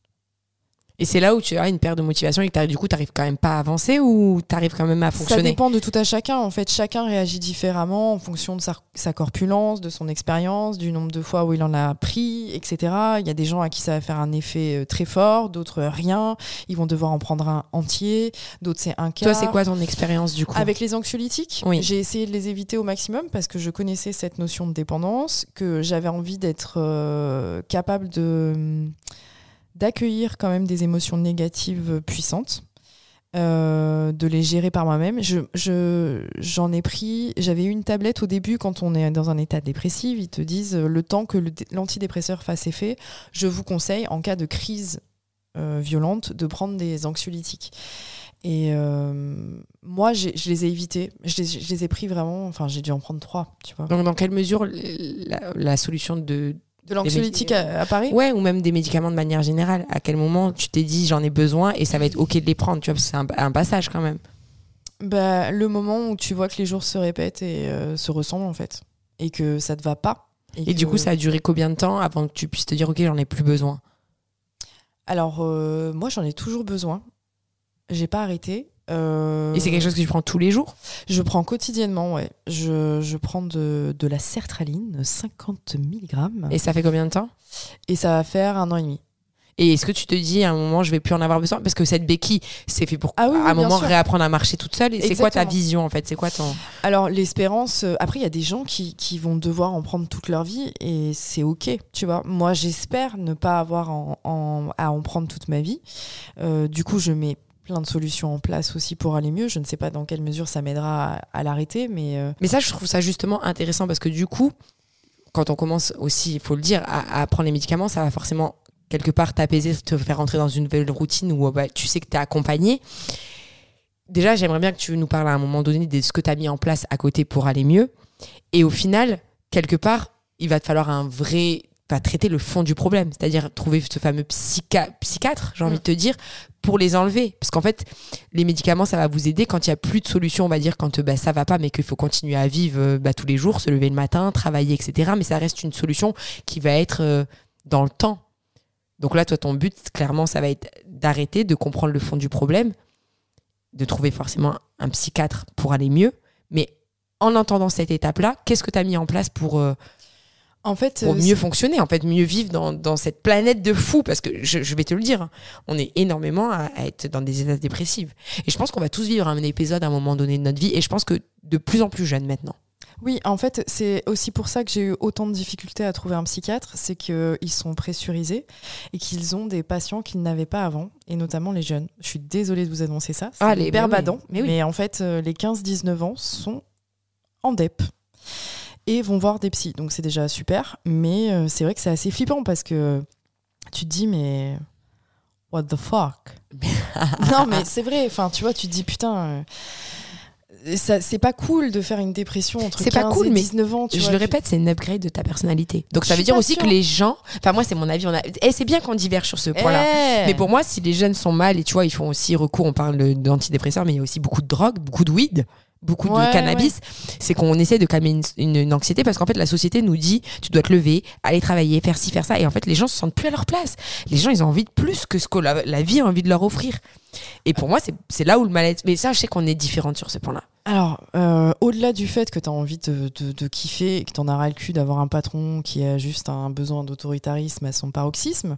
Et c'est là où tu as une perte de motivation et que du coup, tu n'arrives quand même pas à avancer ou tu arrives quand même à Ça fonctionner dépend de tout à chacun. En fait, chacun réagit différemment en fonction de sa, sa corpulence, de son expérience, du nombre de fois où il en a pris, etc. Il y a des gens à qui ça va faire un effet euh, très fort, d'autres euh, rien. Ils vont devoir en prendre un entier, d'autres c'est un quart. Toi, c'est quoi ton expérience du coup? Avec les anxiolytiques, Oui. j'ai essayé de les éviter au maximum parce que je connaissais cette notion de dépendance, que j'avais envie d'être euh, capable de d'accueillir quand même des émotions négatives puissantes, euh, de les gérer par moi-même. Je, je- j'en ai pris, j'avais une tablette au début quand on est dans un état dépressif, ils te disent euh, le temps que l'antidépresseur fasse effet, je vous conseille en cas de crise euh, violente de prendre des anxiolytiques. Et moi, je les ai évités. Je les, ai pris vraiment. Enfin, j'ai dû en prendre trois, tu vois. Donc, dans quelle mesure la solution de. De l'anxiolytique à, à Paris? Ouais, ou même des médicaments de manière générale. À quel moment tu t'es dit j'en ai besoin et ça va être ok de les prendre, tu vois, parce que c'est un, un passage quand même. bah, Le moment où tu vois que les jours se répètent et euh, se ressemblent, en fait. Et que ça te va pas. Et du que- coup, ça a duré combien de temps avant que tu puisses te dire ok, j'en ai plus besoin? Alors, euh, moi, j'en ai toujours besoin. J'ai pas arrêté. Euh, Et c'est quelque chose que tu prends tous les jours? Je prends quotidiennement, ouais. Je, je prends de, de la sertraline, 50 mg. Et ça fait combien de temps? Et ça va faire un an et demi. Et est-ce que tu te dis à un moment je vais plus en avoir besoin? Parce que cette béquille c'est fait pour Ah oui, oui, à un moment sûr. réapprendre à marcher toute seule et c'est quoi ta vision en fait? C'est quoi ton Alors, l'espérance, euh, après, il y a des gens qui, qui vont devoir en prendre toute leur vie et c'est OK, tu vois. Moi, j'espère ne pas avoir en- en- à en prendre toute ma vie. Euh, du coup, je mets plein de solutions en place aussi pour aller mieux. Je ne sais pas dans quelle mesure ça m'aidera à, l'arrêter, mais euh, Mais ça, je trouve ça justement intéressant parce que du coup, quand on commence aussi, il faut le dire, à, à prendre les médicaments, ça va forcément quelque part t'apaiser, te faire rentrer dans une nouvelle routine où bah, tu sais que tu es accompagné. Déjà, j'aimerais bien que tu nous parles à un moment donné de ce que tu as mis en place à côté pour aller mieux. Et au final, quelque part, il va te falloir un vrai. Va traiter le fond du problème, c'est-à-dire trouver ce fameux psycha- psychiatre, j'ai envie Mm. de te dire, pour les enlever. Parce qu'en fait, les médicaments, ça va vous aider quand il n'y a plus de solution, on va dire, quand bah, ça va pas, mais qu'il faut continuer à vivre euh, bah, tous les jours, se lever le matin, travailler, etc. Mais ça reste une solution qui va être euh, dans le temps. Donc là, toi, ton but, clairement, ça va être d'arrêter, de comprendre le fond du problème, de trouver forcément un psychiatre pour aller mieux. Mais en entendant cette étape-là, qu'est-ce que tu as mis en place pour, euh, en fait, pour euh, mieux fonctionner, en fait, mieux vivre dans, dans cette planète de fous Parce que je, je vais te le dire, hein, on est énormément à, à être dans des états dépressifs. Et je pense qu'on va tous vivre un épisode à un moment donné de notre vie. Et je pense que de plus en plus jeunes maintenant. Oui, en fait, c'est aussi pour ça que j'ai eu autant de difficultés à trouver un psychiatre, c'est qu'ils sont pressurisés et qu'ils ont des patients qu'ils n'avaient pas avant, et notamment les jeunes. Je suis désolée de vous annoncer ça, c'est Ah, les- mais oui, mais en fait, euh, les 15-19 ans sont en DEP et vont voir des psys, donc c'est déjà super, mais euh, c'est vrai que c'est assez flippant parce que tu te dis, mais what the fuck? (laughs) Non, mais c'est vrai, enfin, tu vois, tu te dis, putain... euh, ça- c'est pas cool de faire une dépression entre C'est pas 15 cool, et mais 19 ans. Tu je vois, le tu- répète, c'est une upgrade de ta personnalité. Donc ça veut dire aussi sûre. que les gens. Enfin, moi, c'est mon avis. On a... Et c'est bien qu'on diverge sur ce point-là. Eh Mais pour moi, si les jeunes sont mal, et tu vois, ils font aussi recours, on parle d'antidépresseurs, mais il y a aussi beaucoup de drogue, beaucoup de weed, beaucoup Ouais, de cannabis. C'est qu'on essaie de calmer une, une- une anxiété parce qu'en fait, la société nous dit tu dois te lever, aller travailler, faire ci, faire ça. Et en fait, les gens se sentent plus à leur place. Les gens, ils ont envie de plus que ce que la, la vie a envie de leur offrir. Et pour moi, c'est- là où le mal-être. Mais ça, je sais qu'on est différentes sur ce point-là. Alors, euh, au-delà du fait que tu as envie de, de, de kiffer et que tu en as ras le cul d'avoir un patron qui a juste un besoin d'autoritarisme à son paroxysme,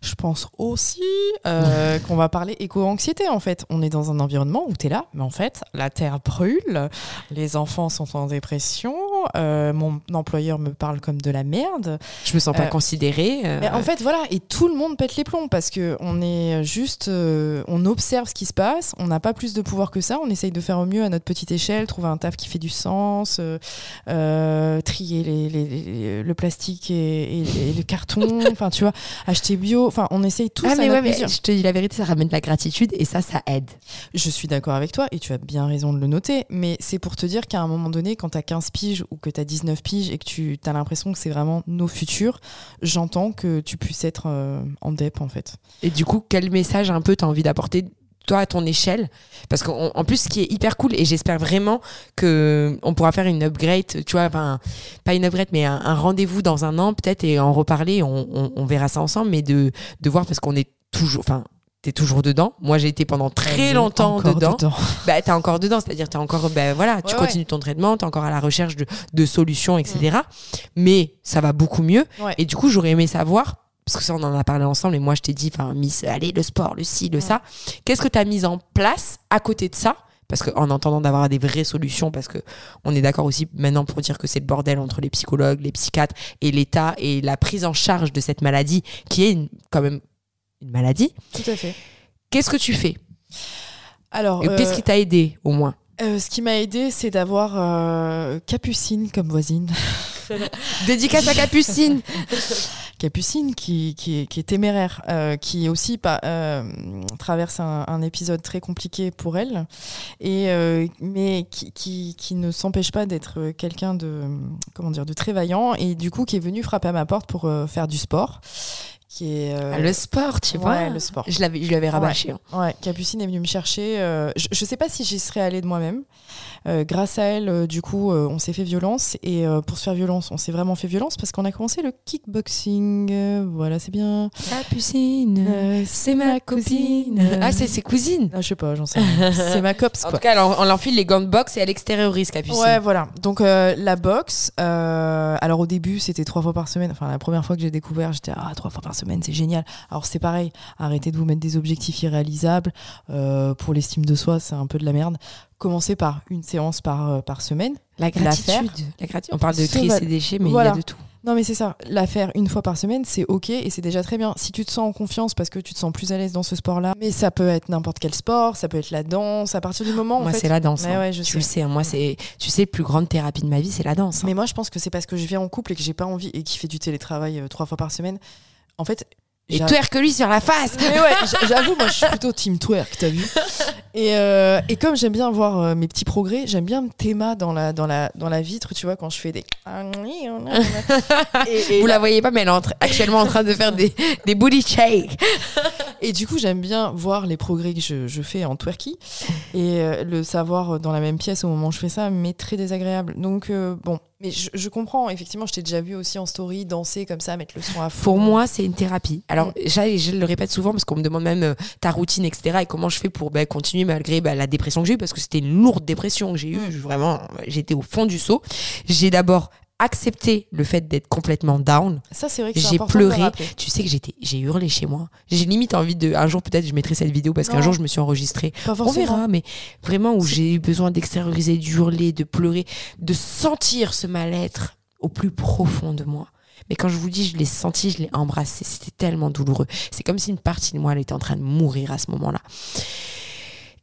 je pense aussi euh, (laughs) qu'on va parler éco-anxiété en fait. On est dans un environnement où tu es là, mais en fait, la terre brûle, les enfants sont en dépression, euh, mon employeur me parle comme de la merde. Je me sens pas Euh, considérée. euh, en fait, voilà, et tout le monde pète les plombs parce que on est juste, on observe ce qui se passe, on n'a pas plus de pouvoir que ça, on essaye de faire au mieux à notre petite échelle, trouver un taf qui fait du sens, trier les, les- les- le plastique et, et- et le carton, (laughs) enfin tu vois, acheter bio, enfin on essaye tous ah, à mais ouais, mais je te dis la vérité, ça ramène de la gratitude et ça, ça aide. Je suis d'accord avec toi et tu as bien raison de le noter, mais c'est pour te dire qu'à un moment donné, quand tu as 15 piges ou que tu as 19 piges et que tu as l'impression que c'est vraiment nos futurs, j'entends que tu puisses être euh, en dep en fait. Et du coup, quel message un peu t'as envie d'apporter toi à ton échelle? Parce qu'en en plus, ce qui est hyper cool, et j'espère vraiment que on pourra faire une upgrade, tu vois, enfin, pas une upgrade, mais un, rendez-vous dans un an peut-être et en reparler, on, verra ça ensemble, mais de, de voir parce qu'on est toujours, t'es toujours dedans. Moi, j'ai été pendant très longtemps Encore dedans. (laughs) Bah, t'es encore dedans, c'est-à-dire t'es encore, bah, voilà, tu Ouais, continues ton traitement, t'es encore à la recherche de, de solutions, etc. Mais ça va beaucoup mieux. Ouais. Et du coup, j'aurais aimé savoir, parce que ça, on en a parlé ensemble, et moi, je t'ai dit, enfin, Miss, allez, le sport, le ci, le ça. Qu'est-ce que t'as mis en place à côté de ça? Parce qu'en entendant d'avoir des vraies solutions, parce que on est d'accord aussi maintenant pour dire que c'est le bordel entre les psychologues, les psychiatres et l'État et la prise en charge de cette maladie, qui est une- quand même une maladie. Tout à fait. Qu'est-ce que tu fais? Alors, Qu'est-ce euh, qui t'a aidé au moins? euh, ce qui m'a aidé, c'est d'avoir euh, Capucine comme voisine. (laughs) Dédicace à Capucine. (laughs) Capucine qui, qui, est, qui est téméraire, euh, qui aussi pas, euh, traverse un, un épisode très compliqué pour elle, et, euh, mais qui, qui, qui ne s'empêche pas d'être quelqu'un de, comment dire, de très vaillant, et du coup qui est venu frapper à ma porte pour faire du sport. Qui est, euh, le sport, tu vois. ouais, le sport. Je l'avais, je l'avais rabâché. hein. Ouais, Capucine est venue me chercher. euh, je, je sais pas si j'y serais allée de moi-même. Euh, grâce à elle, du coup, on s'est fait violence. Et pour se faire violence, on s'est vraiment fait violence parce qu'on a commencé le kickboxing. Voilà, c'est bien. Capucine, c'est ma copine. Ah, c'est ses cousines. Ah, je sais pas, j'en sais rien. (laughs) c'est ma copse, En quoi. tout cas, on l'enfile les gants de boxe et elle extériorise Capucine. Ouais, voilà. Donc la boxe. alors au début, c'était trois fois par semaine. Enfin, la première fois que j'ai découvert, j'étais ah trois fois par semaine, c'est génial. Alors c'est pareil. Arrêtez de vous mettre des objectifs irréalisables. Euh, pour l'estime de soi, c'est un peu de la merde. Commencez par une séance par euh, par semaine. La gratitude. La grati- On parle de trier ses déchets, mais Voilà. il y a de tout. Non mais c'est ça. La faire une fois par semaine, c'est ok et c'est déjà très bien. Si tu te sens en confiance parce que tu te sens plus à l'aise dans ce sport-là, mais ça peut être n'importe quel sport, ça peut être la danse. À partir du moment, en moi, c'est la danse. Hein. ouais, je tu sais. le sais, hein, moi, c'est, tu sais, plus grande thérapie de ma vie, c'est la danse. hein. Mais moi, je pense que c'est parce que je viens en couple et que j'ai pas envie et qui fait du télétravail euh, trois fois par semaine. En fait, Et twerk lui sur la face. Mais ouais, j'a- j'avoue, moi, je suis plutôt team twerk, t'as vu. Et, euh, et comme j'aime bien voir euh, mes petits progrès, j'aime bien me théma dans la, dans, la, dans la vitre, tu vois, quand je fais des. (laughs) Et, et Vous là- la voyez pas, mais elle est en actuellement en train de faire des, des booty shakes. Et du coup, j'aime bien voir les progrès que je, je fais en twerky. Et euh, le savoir dans la même pièce au moment où je fais ça m'est très désagréable. Donc, bon. Mais je, je comprends, effectivement, je t'ai déjà vu aussi en story danser comme ça, mettre le son à fond. Pour moi, c'est une thérapie. Alors, Mm. je, je le répète souvent parce qu'on me demande même euh, ta routine, etc. Et comment je fais pour bah, continuer malgré bah, la dépression que j'ai eue, parce que c'était une lourde dépression que j'ai eue. Vraiment, j'étais au fond du seau. J'ai d'abord accepté le fait d'être complètement down. Ça, c'est vrai que J'ai pleuré. Tu sais que j'étais, j'ai hurlé chez moi. J'ai limite envie de. Un jour, peut-être, je mettrai cette vidéo parce qu'un jour, je me suis enregistrée. On verra, mais vraiment où j'ai eu besoin d'extérioriser, d'hurler, de pleurer, de sentir ce mal-être au plus profond de moi. Mais quand je vous dis, je l'ai senti, je l'ai embrassé. C'était tellement douloureux. C'est comme si une partie de moi, elle était en train de mourir à ce moment-là.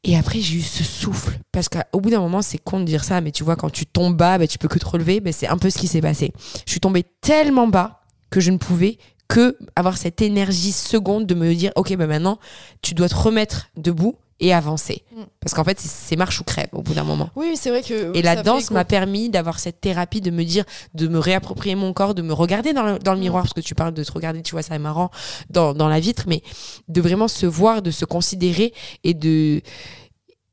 Et après, j'ai eu ce souffle. Parce qu'au bout d'un moment, c'est con de dire ça, mais tu vois, quand tu tombes bas, bah, tu peux que te relever. Ben, c'est un peu ce qui s'est passé. Je suis tombée tellement bas que je ne pouvais que avoir cette énergie seconde de me dire, OK, ben maintenant, tu dois te remettre debout et avancer. Mm. Parce qu'en fait, c'est- marche ou crève au bout d'un moment. Oui, c'est vrai que. Et la danse m'a permis d'avoir cette thérapie, de me dire, de me réapproprier mon corps, de me regarder dans le, dans le Mm. miroir, parce que tu parles de te regarder, tu vois, ça est marrant, dans, dans la vitre, mais de vraiment se voir, de se considérer et de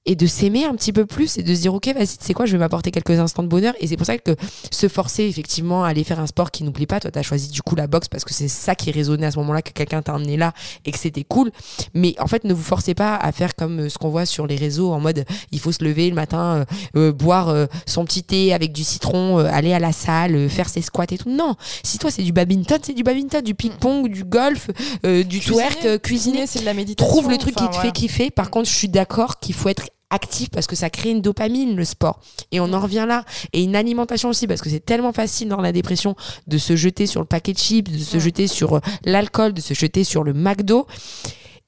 et de s'aimer un petit peu plus et de se dire ok vas-y tu sais quoi je vais m'apporter quelques instants de bonheur. Et c'est pour ça que se forcer effectivement à aller faire un sport qui nous plaît pas toi t'as choisi du coup la boxe parce que c'est ça qui résonnait à ce moment-là que quelqu'un t'a emmené là et que c'était cool. Mais en fait ne vous forcez pas à faire comme euh, ce qu'on voit sur les réseaux en mode il faut se lever le matin euh, euh, boire euh, son petit thé avec du citron euh, aller à la salle euh, faire ses squats et tout. Non. Si toi c'est du badminton c'est du badminton du ping-pong du golf euh, du Cuisiner, twerk cuisiner. c'est de la méditation. trouve le truc qui te fait kiffer. Par contre, je suis d'accord qu'il faut être actif parce que ça crée une dopamine, le sport. Et on en revient là. Et une alimentation aussi, parce que c'est tellement facile dans la dépression de se jeter sur le paquet de chips, de se jeter sur euh, l'alcool, de se jeter sur le McDo.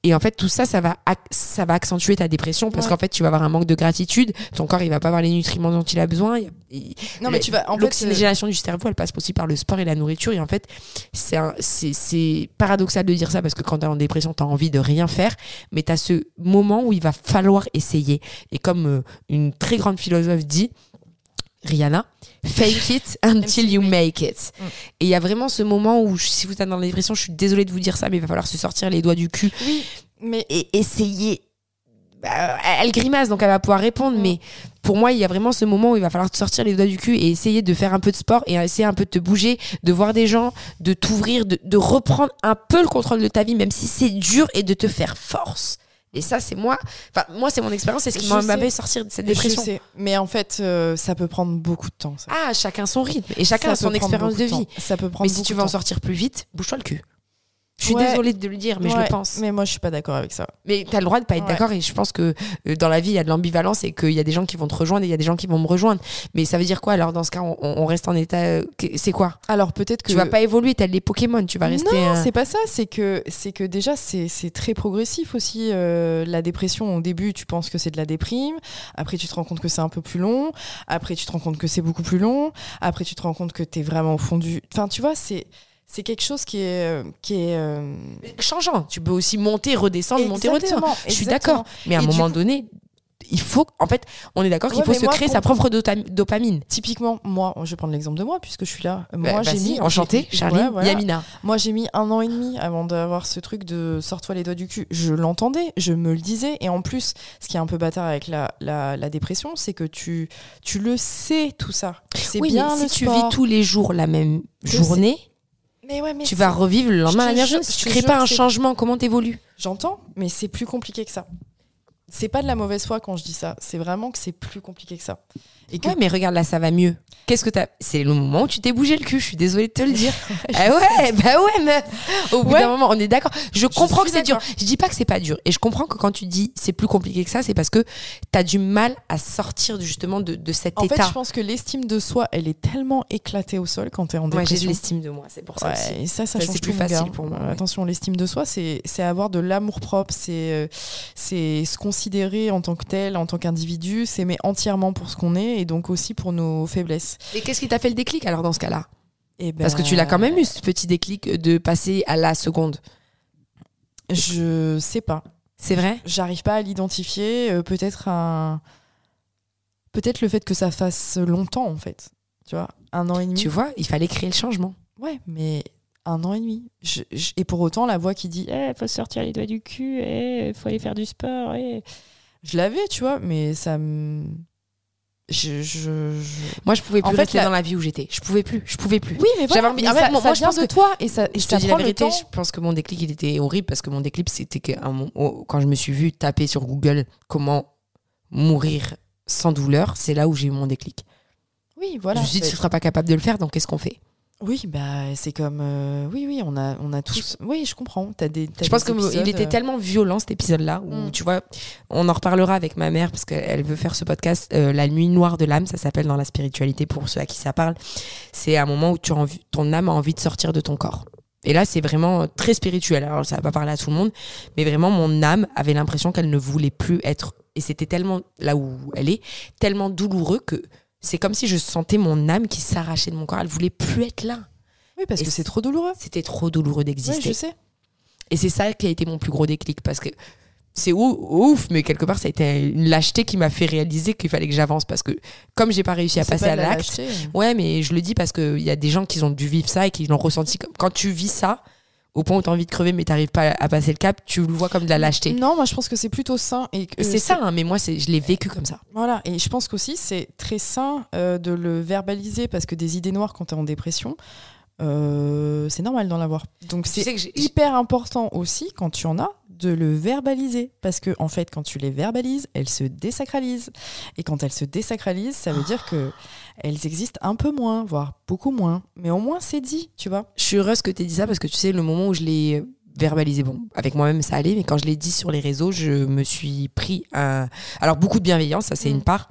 Et en fait, tout ça, ça va, ça va accentuer ta dépression parce qu'en fait, tu vas avoir un manque de gratitude. Ton corps, il va pas avoir les nutriments dont il a besoin. non, mais tu vas. L'oxygénation du cerveau, elle passe aussi par le sport et la nourriture. Et en fait, c'est paradoxal de dire ça parce que quand tu es en dépression, tu as envie de rien faire. Mais tu as ce moment où il va falloir essayer. Et comme euh, une très grande philosophe dit, Rihanna, fake it (laughs) until you make it. Mm. Et il y a vraiment ce moment où, si vous êtes dans la dépression, je suis désolée de vous dire ça, mais il va falloir se sortir les doigts du cul oui, mais... et essayer. Bah, elle grimace, donc elle va pouvoir répondre, mm. mais pour moi, il y a vraiment ce moment où il va falloir te sortir les doigts du cul et essayer de faire un peu de sport et essayer un peu de te bouger, de voir des gens, de t'ouvrir, de, de reprendre un peu le contrôle de ta vie, même si c'est dur, et de te faire force. Et ça, c'est moi. Enfin, moi, c'est mon expérience, c'est ce qui m'avait sorti de cette dépression. Je sais. Mais en fait, euh, ça peut prendre beaucoup de temps. Ça. Ah, chacun son rythme et chacun a son expérience de, vie. Ça peut prendre. Mais si tu veux en sortir plus vite, bouge-toi le cul. Je suis désolée de le dire, mais je le pense. Mais moi, je suis pas d'accord avec ça. Mais tu as le droit de pas être d'accord et je pense que euh, dans la vie, il y a de l'ambivalence et qu'il y a des gens qui vont te rejoindre et il y a des gens qui vont me rejoindre. Mais ça veut dire quoi alors dans ce cas on, reste en état. Euh, c'est quoi? Alors peut-être que. Tu vas pas évoluer tel les Pokémon, tu vas rester. Non, c'est pas ça. C'est que, c'est que déjà, c'est très progressif aussi. Euh, la dépression, au début, tu penses que c'est de la déprime. Après, tu te rends compte que c'est un peu plus long. Après, tu te rends compte que c'est beaucoup plus long. Après, tu te rends compte que tu es vraiment au fond du. Enfin, tu vois, c'est c'est quelque chose qui est, euh, qui est euh, changeant. Tu peux aussi monter, redescendre, monter, redescendre. Je suis d'accord. Mais à un moment donné, il faut, en fait, on est d'accord qu'il faut se créer sa propre dopamine. Typiquement, moi, je vais prendre l'exemple de moi puisque je suis là. Moi, bah, j'ai mis. Enchanté, Charlie, Yamina. Moi, j'ai mis un an et demi avant d'avoir ce truc de sors-toi les doigts du cul. Je l'entendais, je me le disais. Et en plus, ce qui est un peu bâtard avec la, la, dépression, c'est que tu, tu le sais, tout ça. C'est bien si tu vis tous les jours la même journée tu vas revivre le lendemain la Si tu crées pas un changement, comment t'évolues J'entends, mais c'est plus compliqué que ça. C'est pas de la mauvaise foi quand je dis ça. C'est vraiment que c'est plus compliqué que ça. Et que... mais regarde là, ça va mieux. Qu'est-ce que t'as C'est le moment où tu t'es bougé le cul. Je suis désolée de te le dire. (laughs) ah ouais, bah ouais, meuf. Au bout d'un moment, on est d'accord. Je comprends que c'est dur. Je dis pas que c'est pas dur. Et je comprends que quand tu dis c'est plus compliqué que ça, c'est parce que t'as du mal à sortir justement de, de cet état. En fait, je pense que l'estime de soi, elle est tellement éclatée au sol quand t'es en dépression. Ouais, j'ai l'estime de moi. C'est pour ça. Et ça, ça, change plus facile pour moi. Attention, l'estime de soi, c'est avoir de l'amour propre. C'est euh, c'est se considérer en tant que tel, en tant qu'individu, s'aimer entièrement pour ce qu'on est et donc aussi pour nos faiblesses. Et qu'est-ce qui t'a fait le déclic alors dans ce cas-là? Eh Parce que tu l'as quand même eu ce petit déclic de passer à la seconde. Je sais pas. C'est vrai? J'arrive pas à l'identifier. Euh, peut-être un. Peut-être le fait que ça fasse longtemps en fait. Tu vois, un an et demi. Tu vois, il fallait créer le changement. Ouais, mais un an et demi. et pour autant, la voix qui dit il eh, faut sortir les doigts du cul, il eh, faut aller faire du sport. Eh. Je l'avais, tu vois, mais ça me je, Moi, je pouvais plus rester dans la vie où j'étais. Je pouvais plus. Je pouvais plus. Oui, mais voilà. Mais ça, moi, je pense de toi et ça. je te dis la vérité. Je pense que mon déclic, il était horrible parce que mon déclic, c'était que quand je me suis vue taper sur Google comment mourir sans douleur, c'est là où j'ai eu mon déclic. Oui, voilà. Je me suis dit, tu ne seras pas capable de le faire, donc qu'est-ce qu'on fait? Oui, bah c'est comme euh, oui oui on a on a tous oui je comprends as des je pense qu'il était euh, tellement violent cet épisode là où mm. tu vois on en reparlera avec ma mère parce qu'elle veut faire ce podcast euh, la nuit noire de l'âme ça s'appelle dans la spiritualité pour ceux à qui ça parle. C'est un moment où tu as ton âme a envie de sortir de ton corps. Et là c'est vraiment très spirituel. Alors ça va pas parler à tout le monde mais vraiment mon âme avait l'impression qu'elle ne voulait plus être et c'était tellement là où elle est tellement douloureux que c'est comme si je sentais mon âme qui s'arrachait de mon corps. Elle voulait plus être là. Oui, parce que c'est trop douloureux. C'était trop douloureux d'exister. Oui, je sais. Et c'est ça qui a été mon plus gros déclic parce que c'est ouf, mais quelque part, ça a été une lâcheté qui m'a fait réaliser qu'il fallait que j'avance parce que comme j'ai pas réussi à passer à l'acte, ouais, mais je le dis parce qu'il y a des gens qui ont dû vivre ça et qui l'ont ressenti. Quand tu vis ça, au point où tu as envie de crever mais tu n'arrives pas à passer le cap, tu le vois comme de la lâcheté. Non, moi je pense que c'est plutôt sain. et C'est ça, hein, mais moi je l'ai vécu comme ça. Voilà, et je pense qu'aussi c'est très sain euh, de le verbaliser parce que des idées noires quand tu es en dépression, euh, c'est normal d'en avoir. Donc c'est hyper important aussi quand tu en as de le verbaliser parce que en fait quand tu les verbalises, elles se désacralisent et quand elles se désacralisent, ça veut dire que elles existent un peu moins, voire beaucoup moins, mais au moins c'est dit, tu vois. Je suis heureuse que tu aies dit ça parce que tu sais le moment où je l'ai verbalisé. Bon, avec moi-même, ça allait, mais quand je l'ai dit sur les réseaux, je me suis pris un. Alors, beaucoup de bienveillance, ça, c'est Mm. une part,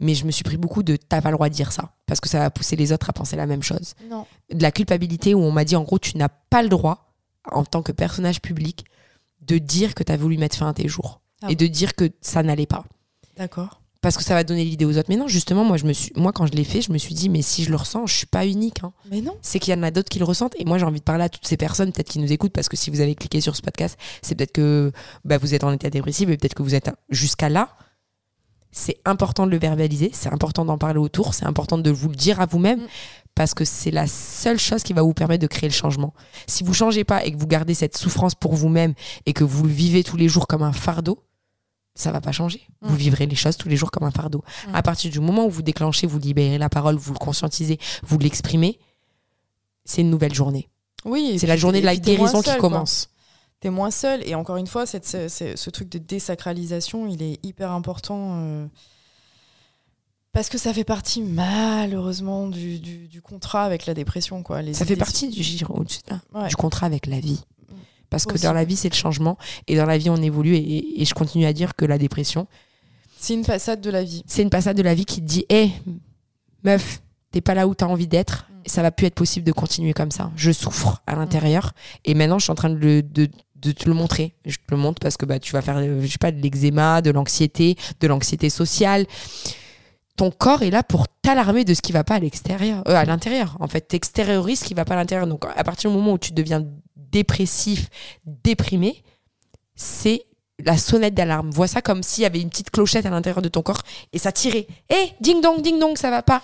mais je me suis pris beaucoup de t'as pas le droit de dire ça, parce que ça va pousser les autres à penser la même chose. Non. De la culpabilité où on m'a dit, en gros, tu n'as pas le droit, en tant que personnage public, de dire que tu as voulu mettre fin à tes jours Ah et bon de dire que ça n'allait pas. D'accord. Parce que ça va donner l'idée aux autres. Mais non, justement, moi, je me suis, moi, quand je l'ai fait, je me suis dit, mais si je le ressens, je suis pas unique. hein Mais non. c'est qu'il y en a d'autres qui le ressentent. Et moi, j'ai envie de parler à toutes ces personnes, peut-être qui nous écoutent, parce que si vous avez cliqué sur ce podcast, c'est peut-être que bah, vous êtes en état dépressif et peut-être que vous êtes jusqu'à là. C'est important de le verbaliser, c'est important d'en parler autour, c'est important de vous le dire à vous-même, Mm. parce que c'est la seule chose qui va vous permettre de créer le changement. Si vous changez pas et que vous gardez cette souffrance pour vous-même et que vous le vivez tous les jours comme un fardeau, ça va pas changer. Vous Mm. vivrez les choses tous les jours comme un fardeau. Mm. À partir du moment où vous déclenchez, vous libérez la parole, vous le conscientisez, vous l'exprimez, c'est une nouvelle journée. Oui. C'est la journée de la guérison qui seul, commence. T'es moins seul. Et encore une fois, cette, ce, ce- ce truc de désacralisation, il est hyper important. euh, parce que ça fait partie, malheureusement, du, du- du contrat avec la dépression. Quoi. Les Ça fait partie du, du contrat avec la vie. Parce que Aussi. dans la vie, c'est le changement. Et dans la vie, on évolue. Et, et je continue à dire que la dépression, C'est une passade de la vie. c'est une passade de la vie qui te dit Hé, meuf, t'es pas là où t'as envie d'être. Mm. Ça va plus être possible de continuer comme ça. Je souffre à l'intérieur. Et maintenant, je suis en train de, le- de- de te le montrer. Je te le montre parce que bah, tu vas faire, euh, je sais pas, de l'eczéma, de l'anxiété, de l'anxiété sociale. Ton corps est là pour t'alarmer de ce qui va pas à l'extérieur, euh, à l'intérieur. En fait, t'extériorises ce qui va pas à l'intérieur. Donc, à partir du moment où tu deviens dépressif, déprimé, c'est la sonnette d'alarme. Vois ça comme s'il y avait une petite clochette à l'intérieur de ton corps et ça tirait. Hé, ding dong, ding dong, ça va pas.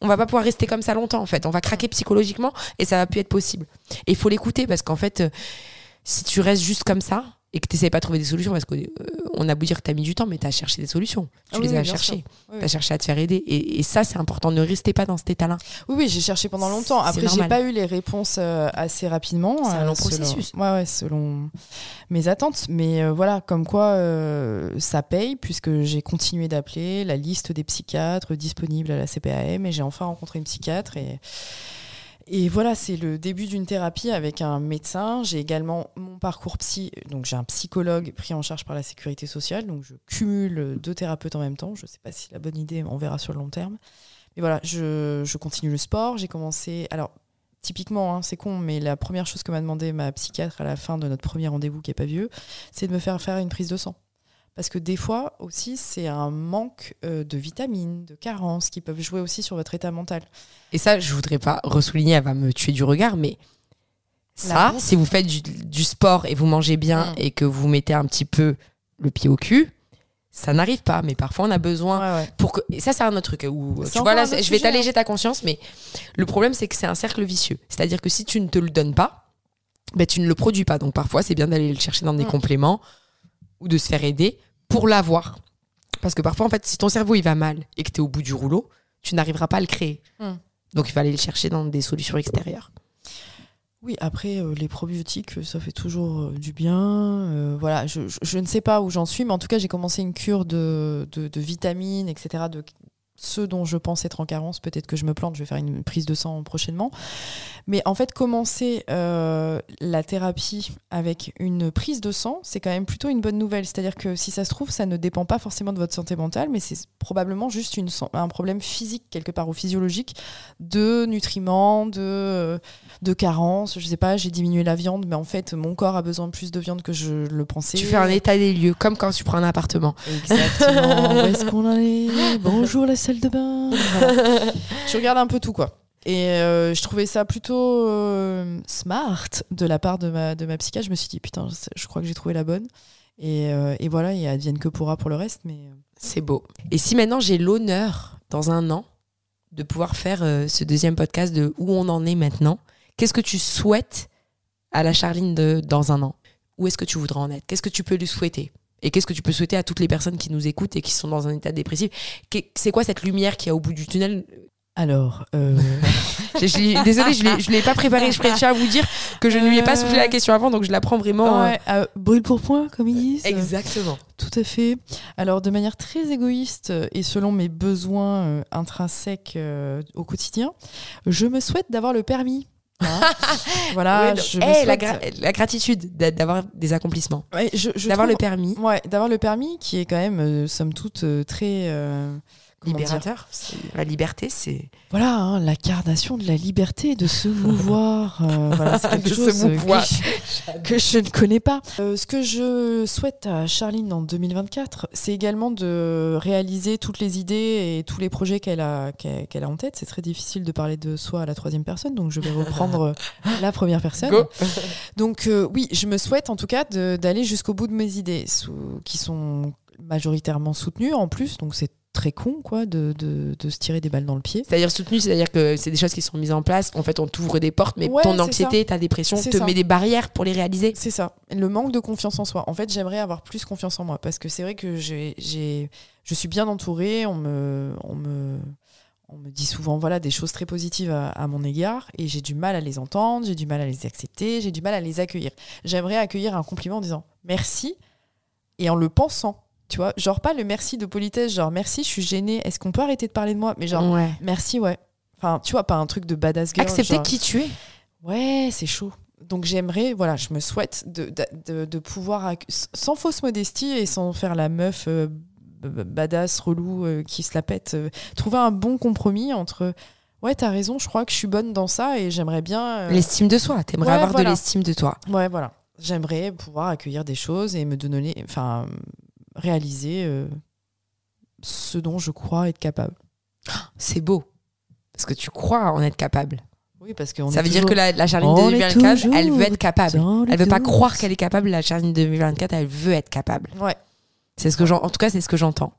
On va pas pouvoir rester comme ça longtemps en fait. On va craquer psychologiquement et ça va plus être possible. Et il faut l'écouter parce qu'en fait, euh, si tu restes juste comme ça et que tu n'essaies pas de trouver des solutions, parce qu'on a beau dire que tu as mis du temps, mais tu as cherché des solutions. Tu Ah les oui, as cherchées. Oui, Tu as cherché à te faire aider. Et, et ça, c'est important. Ne restez pas dans cet état-là. Oui, oui, j'ai cherché pendant longtemps. Après, j'ai normal. pas eu les réponses euh, assez rapidement. C'est un long selon- processus. Ouais, ouais, selon mes attentes. Mais euh, voilà, comme quoi euh, ça paye, puisque j'ai continué d'appeler la liste des psychiatres disponibles à la CPAM et j'ai enfin rencontré une psychiatre. Et, et voilà, c'est le début d'une thérapie avec un médecin. J'ai également mon parcours psy, donc j'ai un psychologue pris en charge par la sécurité sociale. Donc je cumule deux thérapeutes en même temps. Je sais pas si la bonne idée, on verra sur le long terme. Mais voilà, je, je continue le sport. J'ai commencé. Alors, typiquement, hein, c'est con, mais la première chose que m'a demandé ma psychiatre à la fin de notre premier rendez-vous, qui est pas vieux, c'est de me faire faire une prise de sang. Parce que des fois aussi, c'est un manque euh, de vitamines, de carences qui peuvent jouer aussi sur votre état mental. Et ça, je voudrais pas ressouligner, elle va me tuer du regard, mais ça, si vous faites du, du sport et vous mangez bien Mm. et que vous mettez un petit peu le pied au cul, ça n'arrive pas. Mais parfois, on a besoin Ouais, ouais. pour que et ça c'est un autre truc où tu vois là je vais sujet, hein. t'alléger ta conscience mais le problème c'est que c'est un cercle vicieux c'est-à-dire que si tu ne te le donnes pas ben, tu ne le produis pas donc parfois c'est bien d'aller le chercher dans des Mm. compléments ou de se faire aider pour l'avoir parce que parfois en fait si ton cerveau il va mal et que tu es au bout du rouleau tu n'arriveras pas à le créer Mm. donc il aller le chercher dans des solutions extérieures Oui, après, euh, les probiotiques, euh, ça fait toujours euh, du bien. Euh, voilà, je, je- je ne sais pas où j'en suis, mais en tout cas, j'ai commencé une cure de, de, de vitamines, etc., de ceux dont je pense être en carence. Peut-être que je me plante, je vais faire une prise de sang prochainement. Mais en fait, commencer euh, la thérapie avec une prise de sang, c'est quand même plutôt une bonne nouvelle. C'est-à-dire que si ça se trouve, ça ne dépend pas forcément de votre santé mentale, mais c'est probablement juste une, un problème physique, quelque part, ou physiologique, de nutriments, de, euh, de carences. Je sais pas, j'ai diminué la viande, mais en fait, mon corps a besoin de plus de viande que je le pensais. tu fais un état des lieux comme quand tu prends un appartement Exactement. Où est-ce qu'on en est? Bonjour la salle de bain. (laughs) Voilà. Je regarde un peu tout quoi. Et euh, je trouvais ça plutôt euh, smart de la part de ma, de ma psychiatre. Je me suis dit, putain, je- crois que j'ai trouvé la bonne. Et, euh, et voilà, il advienne que pourra pour le reste. Mais euh, C'est beau. Et si maintenant j'ai l'honneur, dans un an, de pouvoir faire euh, ce deuxième podcast de où on en est maintenant, qu'est-ce que tu souhaites à la Charline de dans un an? Où est-ce que tu voudrais en être? Qu'est-ce que tu peux lui souhaiter? Et qu'est-ce que tu peux souhaiter à toutes les personnes qui nous écoutent et qui sont dans un état dépressif C'est quoi cette lumière qui est au bout du tunnel? Alors, euh, (laughs) Je- je l'ai- Désolée, je ne l'ai pas préparé. Je à vous dire que je ne lui ai pas soufflé la question avant, donc je la prends vraiment. euh, ouais, euh, brûle pour point, comme ils disent. Exactement. Tout à fait. Alors, de manière très égoïste euh, et selon mes besoins euh, intrinsèques euh, au quotidien, je me souhaite d'avoir le permis Hein. (laughs) voilà, je me Eh, la, gra- la gratitude d'a- d'avoir des accomplissements, Ouais, d'avoir le permis Ouais, d'avoir le permis qui est quand même, euh, somme toute, euh, très. Libérateur. La liberté, c'est Voilà, hein, l'incarnation de la liberté de se mouvoir. euh, voilà, c'est (laughs) quelque chose euh, mouvoir. que, je, que je ne connais pas. Euh, ce que je souhaite à Charline en 2024, c'est également de réaliser toutes les idées et tous les projets qu'elle a, qu'elle a en tête. C'est très difficile de parler de soi à la troisième personne, donc je vais reprendre euh, la première personne. go. Donc euh, oui, je me souhaite en tout cas d'aller jusqu'au bout de mes idées, sous- qui sont majoritairement soutenues en plus, donc c'est très con quoi de, de- de se tirer des balles dans le pied. C'est-à-dire soutenu, c'est-à-dire que c'est des choses qui sont mises en place. En fait, on t'ouvre des portes, mais Ouais, ton anxiété, ta dépression te ça. met des barrières pour les réaliser. C'est ça, le manque de confiance en soi. En fait, j'aimerais avoir plus confiance en moi parce que c'est vrai que j'ai, j'ai- je suis bien entourée. On me, on me, on me dit souvent voilà des choses très positives à, à mon égard et j'ai du mal à les entendre, j'ai du mal à les accepter, j'ai du mal à les accueillir. J'aimerais accueillir un compliment en disant merci et en le pensant. Tu vois, genre pas le merci de politesse, genre merci, je suis gênée, est-ce qu'on peut arrêter de parler de moi? Mais genre ouais. merci, ouais. Enfin, tu vois, pas un truc de badass girl. Accepter genre- qui tu es. Ouais, c'est chaud. Donc j'aimerais, voilà, je me souhaite de, de, de- pouvoir, sans fausse modestie et sans faire la meuf euh, badass, relou, euh, qui se la pète, euh, trouver un bon compromis entre, ouais, t'as raison, je crois que je suis bonne dans ça et j'aimerais bien... L'estime de soi. T'aimerais Ouais, avoir voilà. de l'estime de toi. Ouais, voilà. J'aimerais pouvoir accueillir des choses et me donner, enfin, réaliser euh, ce dont je crois être capable. C'est beau. Parce que tu crois en être capable. Oui, parce que Ça veut dire que la, la Charline de On est 2024, toujours elle veut être capable. Elle veut pas doute. croire qu'elle est capable. La Charline de 2024, elle veut être capable. Ouais. C'est ce que j'en- en tout cas, c'est ce que j'entends.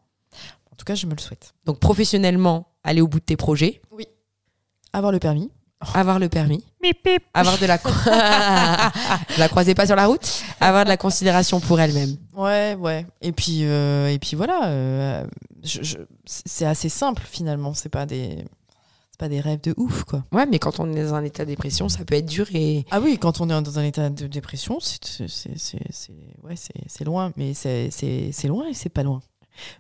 En tout cas, je me le souhaite. Donc professionnellement, aller au bout de tes projets, Avoir le permis. Avoir le permis, avoir de la co- (laughs) (laughs) la croisez pas sur la route, avoir de la considération pour elle-même. Ouais, ouais. Et puis, euh, et puis voilà. euh, je- je- c'est assez simple finalement. C'est pas des, pas des rêves de ouf quoi. Ouais, mais quand on est dans un état de dépression, ça peut être dur et Ah oui, quand on est dans un état de dépression, c'est, ouais, c'est, c'est loin, mais c'est, c'est, c'est loin et c'est pas loin.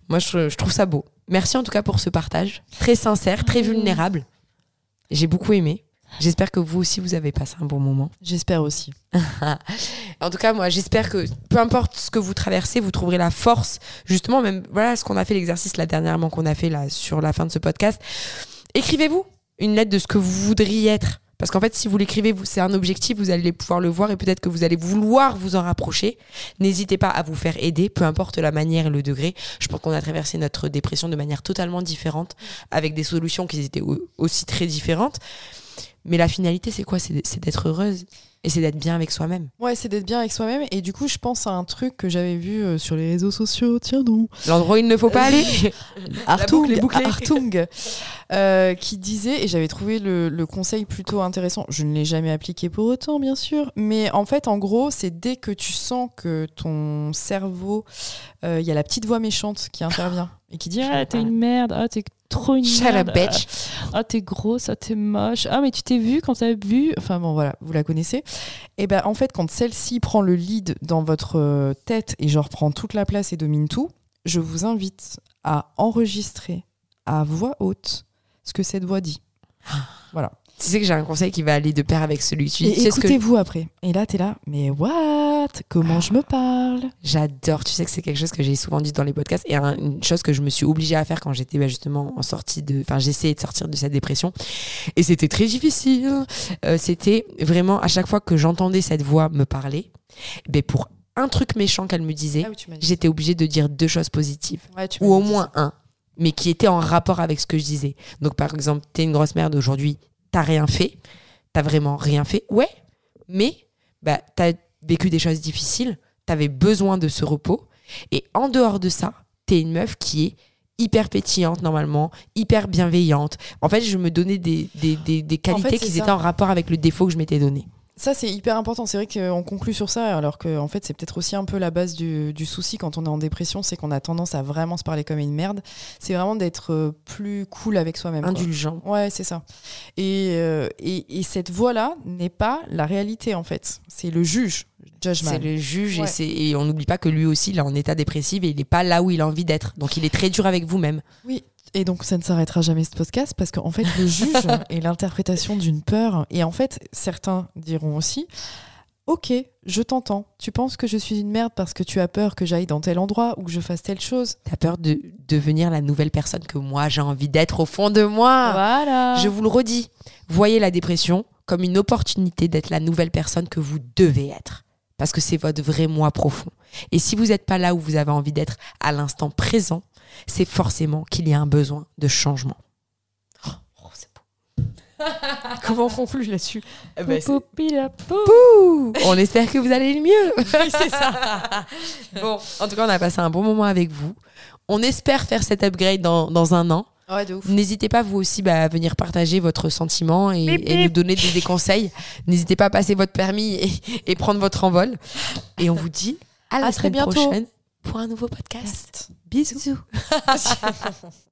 moi je, je trouve ça beau. Merci en tout cas pour ce partage, très sincère, très vulnérable. J'ai beaucoup aimé. J'espère que vous aussi vous avez passé un bon moment. (laughs) J'espère aussi. En tout cas, moi, j'espère que peu importe ce que vous traversez, vous trouverez la force, justement, même, voilà ce qu'on a fait, l'exercice là dernièrement qu'on a fait là sur la fin de ce podcast. Écrivez-vous une lettre de ce que vous voudriez être. Parce qu'en fait, si vous l'écrivez, c'est un objectif, vous allez pouvoir le voir et peut-être que vous allez vouloir vous en rapprocher. N'hésitez pas à vous faire aider, peu importe la manière et le degré. Je pense qu'on a traversé notre dépression de manière totalement différente, avec des solutions qui étaient au- aussi très différentes. Mais la finalité, c'est quoi? C'est d'être heureuse et c'est d'être bien avec soi-même. Ouais, c'est d'être bien avec soi-même. Et du coup, je pense à un truc que j'avais vu euh, sur les réseaux sociaux. Tiens donc. L'endroit où il ne faut pas aller. (laughs) Hartung, boucle. Hartung, (laughs) euh, qui disait, et j'avais trouvé le, le conseil plutôt intéressant, je ne l'ai jamais appliqué pour autant, bien sûr, mais en fait, en gros, c'est dès que tu sens que ton cerveau, euh, il y a la petite voix méchante qui intervient et qui dit Ah, t'es une merde, ah, t'es trop une Shut merde, up, bitch. ah, t'es grosse, ah, t'es moche, ah, mais tu t'es vu quand t'as bu, enfin bon, voilà, vous la connaissez. Et ben en fait, quand celle-ci prend le lead dans votre euh, tête et genre prend toute la place et domine tout, je vous invite à enregistrer à voix haute ce que cette voix dit. Voilà. Tu sais que j'ai un conseil qui va aller de pair avec celui que tu dis. Que écoutez-vous après. Et là, t'es là, mais what? Comment je me parle? J'adore. Tu sais que c'est quelque chose que j'ai souvent dit dans les podcasts et un- une chose que je me suis obligée à faire quand j'étais bah, justement en sortie de. Enfin, j'essayais de sortir de cette dépression. Et c'était très difficile. Euh, c'était vraiment à chaque fois que j'entendais cette voix me parler, ben pour un truc méchant qu'elle me disait, Ah oui, j'étais obligée de dire deux choses positives. Ouais, ou au moins un, mais qui était en rapport avec ce que je disais. Donc par exemple, t'es une grosse merde aujourd'hui, t'as rien fait, t'as vraiment rien fait, ouais, mais bah, t'as vécu des choses difficiles, t'avais besoin de ce repos, et en dehors de ça, t'es une meuf qui est hyper pétillante normalement, hyper bienveillante. En fait, je me donnais des, des, des, des qualités qui ça. étaient en rapport avec le défaut que je m'étais donné. Ça, c'est hyper important. C'est vrai qu'on conclut sur ça, alors que en fait, c'est peut-être aussi un peu la base du, du souci quand on est en dépression, c'est qu'on a tendance à vraiment se parler comme une merde. C'est vraiment d'être euh, plus cool avec soi-même. quoi. Indulgent. Ouais, c'est ça. Et, euh, et, et cette voix-là n'est pas la réalité, en fait. C'est le juge. C'est le juge Ouais. et, et on n'oublie pas que lui aussi il est en état dépressif et il n'est pas là où il a envie d'être. Donc il est très dur avec vous-même. Oui, Et donc ça ne s'arrêtera jamais ce podcast parce qu'en fait le juge (laughs) et l'interprétation d'une peur, et en fait certains diront aussi, ok, je t'entends, tu penses que je suis une merde parce que tu as peur que j'aille dans tel endroit ou que je fasse telle chose. T'as peur de devenir la nouvelle personne que moi j'ai envie d'être au fond de moi. Voilà. Je vous le redis, voyez la dépression comme une opportunité d'être la nouvelle personne que vous devez être. Parce que c'est votre vrai moi profond. Et si vous n'êtes pas là où vous avez envie d'être à l'instant présent, c'est forcément qu'il y a un besoin de changement. Oh, c'est beau. (laughs) Comment on conclut là-dessus Eh ben, On espère que vous allez le mieux. (laughs) Oui, c'est ça. (laughs) Bon, en tout cas, on a passé un bon moment avec vous. On espère faire cet upgrade dans, dans un an. Ouais, de ouf. N'hésitez pas, vous aussi, bah, à venir partager votre sentiment et, et nous donner des, des conseils. N'hésitez pas à passer votre permis et, et prendre votre envol. Et on vous dit à la À très bientôt. prochaine pour un nouveau podcast. Bisous. (laughs)